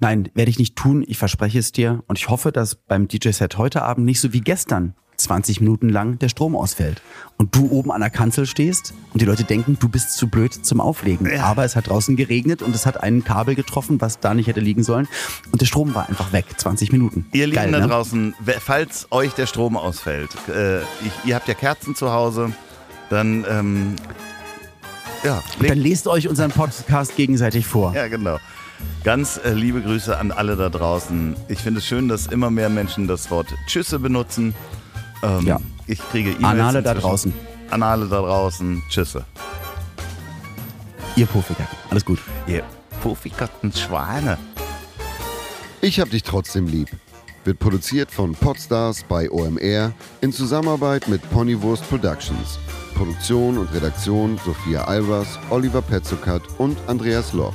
Nein, werde ich nicht tun. Ich verspreche es dir. Und ich hoffe, dass beim DJ-Set heute Abend nicht so wie gestern 20 Minuten lang der Strom ausfällt. Und du oben an der Kanzel stehst und die Leute denken, du bist zu blöd zum Auflegen. Ja. Aber es hat draußen geregnet und es hat ein Kabel getroffen, was da nicht hätte liegen sollen. Und der Strom war einfach weg. 20 Minuten. Ihr Lieben da ne? draußen, falls euch der Strom ausfällt, äh, ich, ihr habt ja Kerzen zu Hause, dann ähm, ja, Dann lest euch unseren Podcast gegenseitig vor. Ja, genau. Ganz äh, liebe Grüße an alle da draußen. Ich finde es schön, dass immer mehr Menschen das Wort Tschüsse benutzen. Ähm, Ja. Ich kriege E-Mails. Anale da draußen. Anale da draußen. Tschüsse. Ihr Profiker. Alles gut. Ihr Puffigerten Schweine. Ich hab dich trotzdem lieb. Wird produziert von Podstars bei OMR in Zusammenarbeit mit Ponywurst Productions. Produktion und Redaktion Sophia Albers, Oliver Petzokat und Andreas Loff.